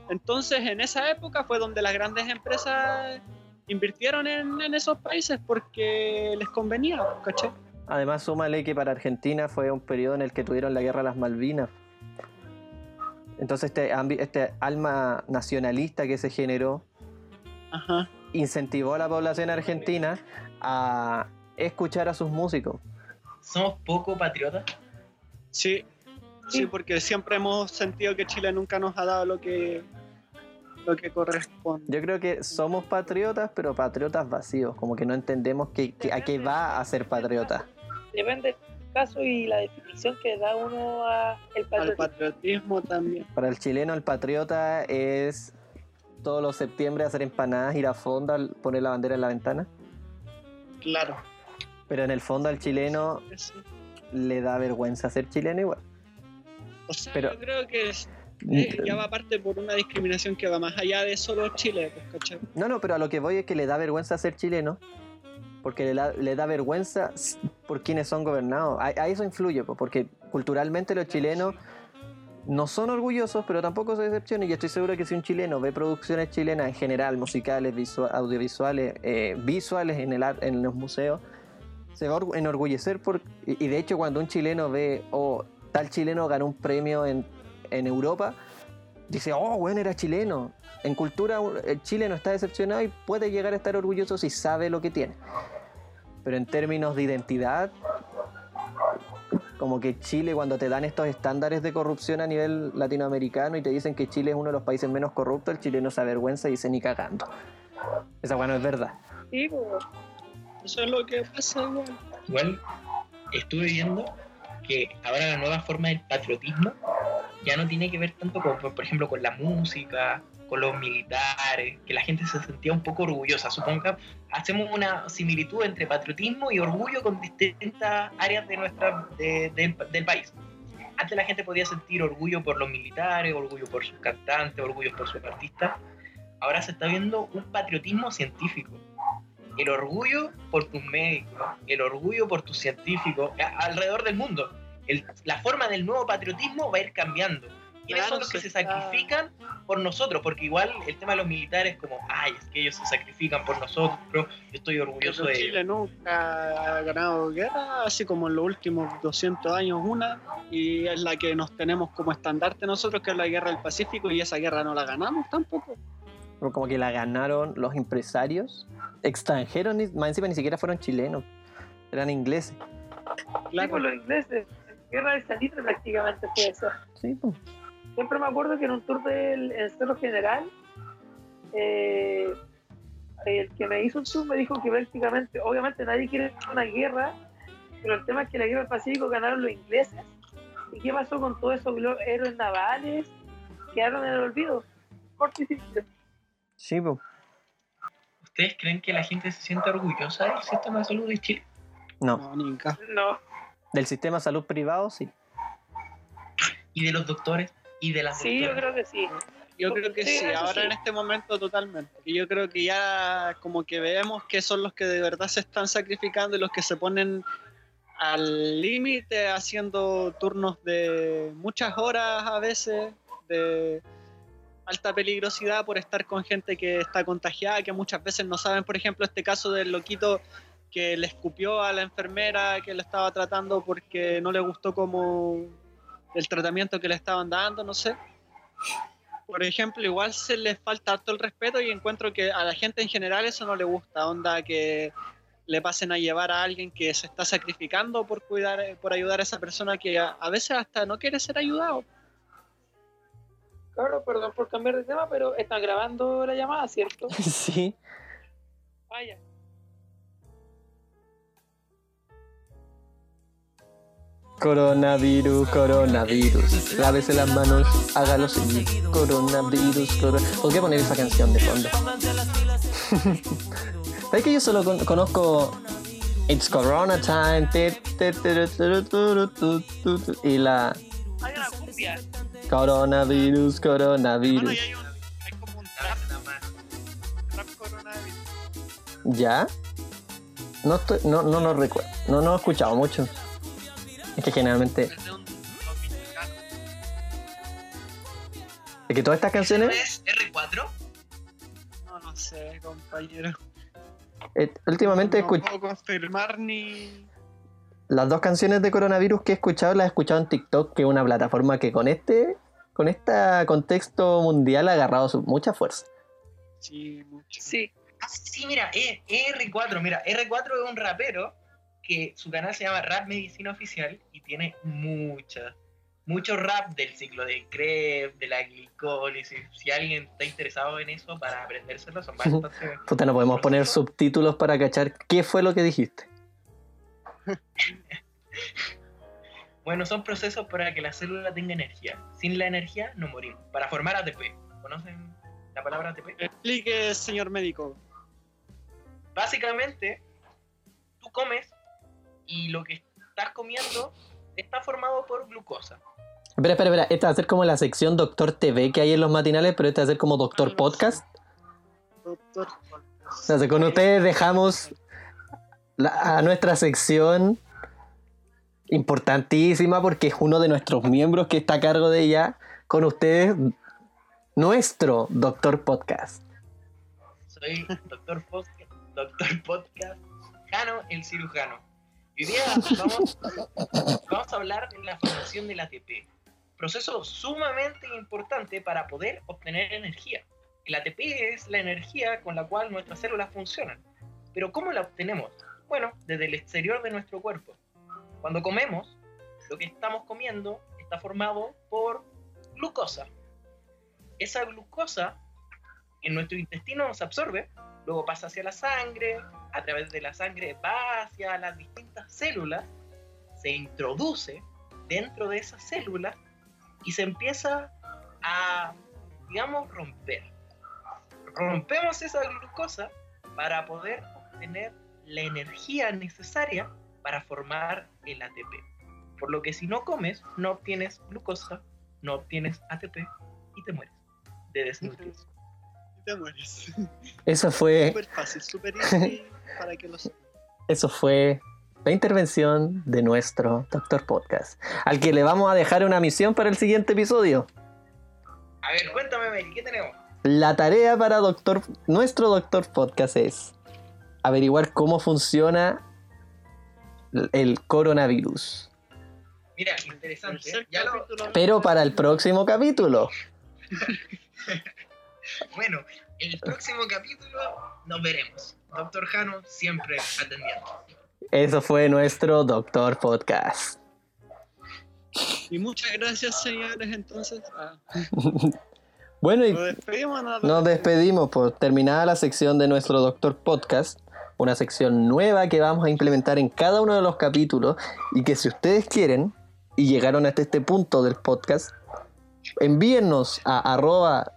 Entonces en esa época fue donde las grandes empresas invirtieron en, en esos países porque les convenía, ¿cachai? Además, súmale que para Argentina fue un periodo en el que tuvieron la guerra de las Malvinas. Entonces, este, este alma nacionalista que se generó Ajá. incentivó a la población argentina a escuchar a sus músicos. ¿Somos poco patriotas? Sí, sí, porque siempre hemos sentido que Chile nunca nos ha dado lo que lo que corresponde. Yo creo que somos patriotas, pero patriotas vacíos, como que no entendemos que, que- a qué va a ser patriota. Depende del caso y la definición que da uno a el Al patriotismo. patriotismo también. Para el chileno, el patriota es todos los septiembre hacer empanadas, ir a fondo, al- poner la bandera en la ventana. Claro. Pero en el fondo al chileno Sí. le da vergüenza ser chileno igual. O sea, Pero- yo creo que es- eh, ya va aparte por una discriminación que va más allá de solo Chile, pues, ¿cachai? No, no, pero a lo que voy es que le da vergüenza ser chileno, porque le da, vergüenza por quienes son gobernados. A, eso influye, po, porque culturalmente los chilenos no son orgullosos, pero tampoco se decepcionan. Y estoy seguro que si un chileno ve producciones chilenas en general, musicales, visua- audiovisuales, eh, visuales en, el en los museos, se va a orgu- enorgullecer. Por, y, y de hecho, cuando un chileno ve, oh, tal chileno ganó un premio en, en Europa, dice, oh, bueno, era chileno. En cultura, el chileno está decepcionado y puede llegar a estar orgulloso si sabe lo que tiene. Pero en términos de identidad, como que Chile, cuando te dan estos estándares de corrupción a nivel latinoamericano y te dicen que Chile es uno de los países menos corruptos, el chileno se avergüenza y dice ni cagando. Esa bueno es verdad. Sí, Eso es lo que pasa igual. Igual estuve viendo que ahora la nueva forma del patriotismo ya no tiene que ver tanto con, por ejemplo, con la música, con los militares, que la gente se sentía un poco orgullosa. Supongo que hacemos una similitud entre patriotismo y orgullo con distintas áreas de nuestra, de- del- del país. Antes la gente podía sentir orgullo por los militares, orgullo por sus cantantes, orgullo por sus artistas. Ahora se está viendo un patriotismo científico el orgullo por tus médicos, el orgullo por tus científicos alrededor del mundo. El- la forma del nuevo patriotismo va a ir cambiando. ¿Quiénes Claro, son los que se está- sacrifican por nosotros? Porque igual el tema de los militares como, ay, es que ellos se sacrifican por nosotros, yo estoy orgulloso Pero de Chile ellos. nunca ha ganado guerra, así como en los últimos 200 años una, y es la que nos tenemos como estandarte nosotros, que es la guerra del Pacífico, y esa guerra no la ganamos tampoco. Pero Como que la ganaron los empresarios extranjeros, ni- más encima ni siquiera fueron chilenos, eran ingleses. sí, pues, los ingleses. Guerra del Salitre prácticamente fue eso. Sí, pues. Siempre me acuerdo que en un tour del en Cerro General, eh, el que me hizo un tour me dijo que prácticamente, obviamente nadie quiere una guerra, pero el tema es que la guerra del Pacífico ganaron los ingleses. ¿Y qué pasó con todos esos héroes navales quedaron en el olvido. Corto y simple. Sí, po. ¿Ustedes creen que la gente se siente orgullosa del sistema de salud de Chile? No. No, caso. No. Del sistema de salud privado, sí. ¿Y de los doctores? ¿Y de las Sí, yo creo que sí. Yo creo que Sí, ahora sí. en este momento totalmente. Y yo creo que ya como que vemos que son los que de verdad se están sacrificando y los que se ponen al límite haciendo turnos de muchas horas a veces, de alta peligrosidad por estar con gente que está contagiada, que muchas veces no saben, por ejemplo, este caso del loquito que le escupió a la enfermera que le estaba tratando porque no le gustó como el tratamiento que le estaban dando, no sé por ejemplo, igual se les falta harto el respeto y encuentro que a la gente en general eso no le gusta, onda que le pasen a llevar a alguien que se está sacrificando por cuidar, por ayudar a esa persona que a, a veces hasta no quiere ser ayudado. Claro, perdón por cambiar de tema, pero están grabando la llamada, ¿cierto? sí. Vaya. Coronavirus, coronavirus. Lávese las manos, hágalo seguir. Coronavirus, coronavirus. ¿Por qué poner esa canción de fondo? ¿Sabes que yo solo con- conozco It's Corona Time? Y la Hay una cumbia. coronavirus, coronavirus. ¿Ya? No, estoy, no, no lo recuerdo. No, no he escuchado mucho. Es que generalmente. Es que todas estas ¿Ese canciones. no es R4? No, no sé, compañero. eh, últimamente he no escuchado. puedo confirmar ni... Las dos canciones de coronavirus que he escuchado las he escuchado en TikTok, que es una plataforma que con este, con este contexto mundial ha agarrado su- mucha fuerza. Sí, mucho. Sí. Ah, sí, mira, E- R4, mira, R4 es un rapero que su canal se llama Rap Medicina Oficial y tiene mucha, mucho rap del ciclo de Krebs, de la glicólisis. Si alguien está interesado en eso para aprendérselo, son bastante... Puta, no podemos poner subtítulos para cachar qué fue lo que dijiste. Bueno, son procesos para que la célula tenga energía. Sin la energía no morimos. Para formar ATP. ¿Conocen la palabra ATP? Explique, señor médico. Básicamente, tú comes y lo que estás comiendo está formado por glucosa. Espera, espera, espera. Esta va a ser como la sección Doctor TV que hay en los matinales, pero esta va a ser como Doctor Podcast. Doctor. O sea, con ustedes dejamos la- a nuestra sección importantísima porque es uno de nuestros miembros que está a cargo de ella. Con ustedes, nuestro Doctor Podcast. Soy doctor podcast, doctor podcast, Jano el cirujano. Hoy día vamos, vamos a hablar de la formación del ATP. Proceso sumamente importante para poder obtener energía. El ATP es la energía con la cual nuestras células funcionan. Pero ¿cómo la obtenemos? Bueno, desde el exterior de nuestro cuerpo. Cuando comemos, lo que estamos comiendo está formado por glucosa. Esa glucosa en nuestro intestino se absorbe, luego pasa hacia la sangre, a través de la sangre va hacia las distintas células, se introduce dentro de esas células y se empieza a, digamos, romper. Rompemos esa glucosa para poder obtener la energía necesaria para formar el ATP. Por lo que si no comes, no obtienes glucosa, no obtienes ATP y te mueres de desnutrición. Te mueres. Eso fue, Súper fácil, súper easy para que lo sepan. eso fue la intervención de nuestro Doctor Podcast, al que le vamos a dejar una misión para el siguiente episodio. A ver, cuéntame, ¿qué tenemos? La tarea para doctor, nuestro Doctor Podcast es averiguar cómo funciona el coronavirus. Mira, interesante. Tercer Ya lo- capítulo. Pero para el próximo capítulo. bueno, en el próximo capítulo nos veremos. Doctor Jano siempre atendiendo. Eso fue nuestro Doctor Podcast. Y muchas gracias, señores, entonces. Ah, Bueno, y nos despedimos. ¿no? nos despedimos por terminada la sección de nuestro Doctor Podcast. Una sección nueva que vamos a implementar en cada uno de los capítulos. Y que si ustedes quieren y llegaron hasta este punto del podcast, envíennos a arroba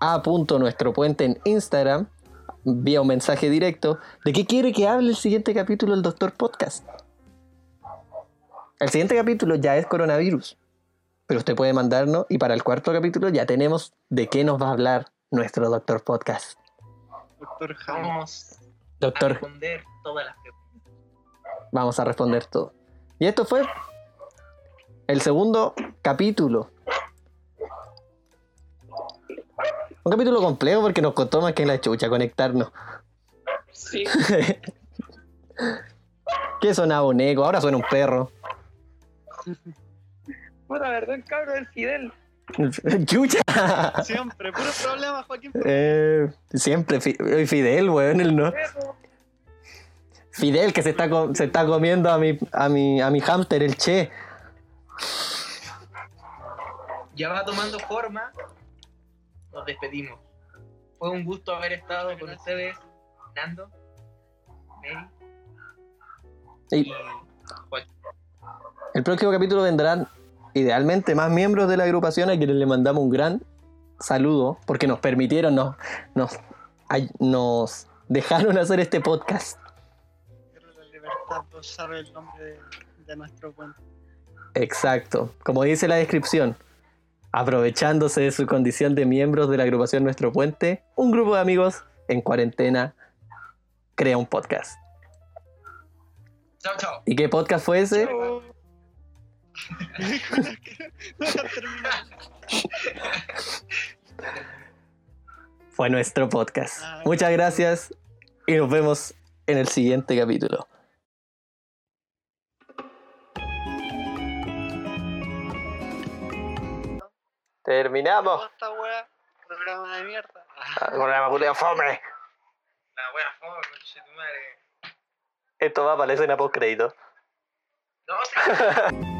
a punto nuestro puente en Instagram, vía un mensaje directo, de qué quiere que hable el siguiente capítulo del Doctor Podcast. El siguiente capítulo ya es coronavirus, pero usted puede mandarnos y para el cuarto capítulo ya tenemos de qué nos va a hablar nuestro Doctor Podcast. Doctor. Vamos a Doctor, responder todas las preguntas. vamos a responder todo. Y esto fue el segundo capítulo. Un capítulo complejo porque nos costó más que en la chucha conectarnos. Sí, ¿Qué sonaba un eco? Ahora suena un perro. puta verdad, el cabro del Fidel. ¡Chucha! Siempre, puro problema, Joaquín. Eh, siempre Fi- eh, Fidel, weón. El no. Fidel que se está, se está comiendo a mi, a mi, a mi hámster, el che. Ya va tomando forma. Nos despedimos. Fue un gusto haber estado con ustedes, Nando, Mary Joaquín. el próximo capítulo vendrán idealmente más miembros de la agrupación a quienes le mandamos un gran saludo porque nos permitieron, nos, nos, ay- nos dejaron hacer este podcast. Quiero la libertad de usar el nombre de, de nuestro puente. Exacto. Como dice la descripción, aprovechándose de su condición de miembros de la agrupación Nuestro Puente, un grupo de amigos en cuarentena crea un podcast. Chao, chao. ¿Y qué podcast fue ese? Chao. Fue nuestro podcast. Ah, Muchas gracias y nos vemos en el siguiente capítulo. Terminamos. Esta wea, programa de mierda. Programa culiao fome. La wea fome, conche tu madre. Esto va para la escena post crédito. No.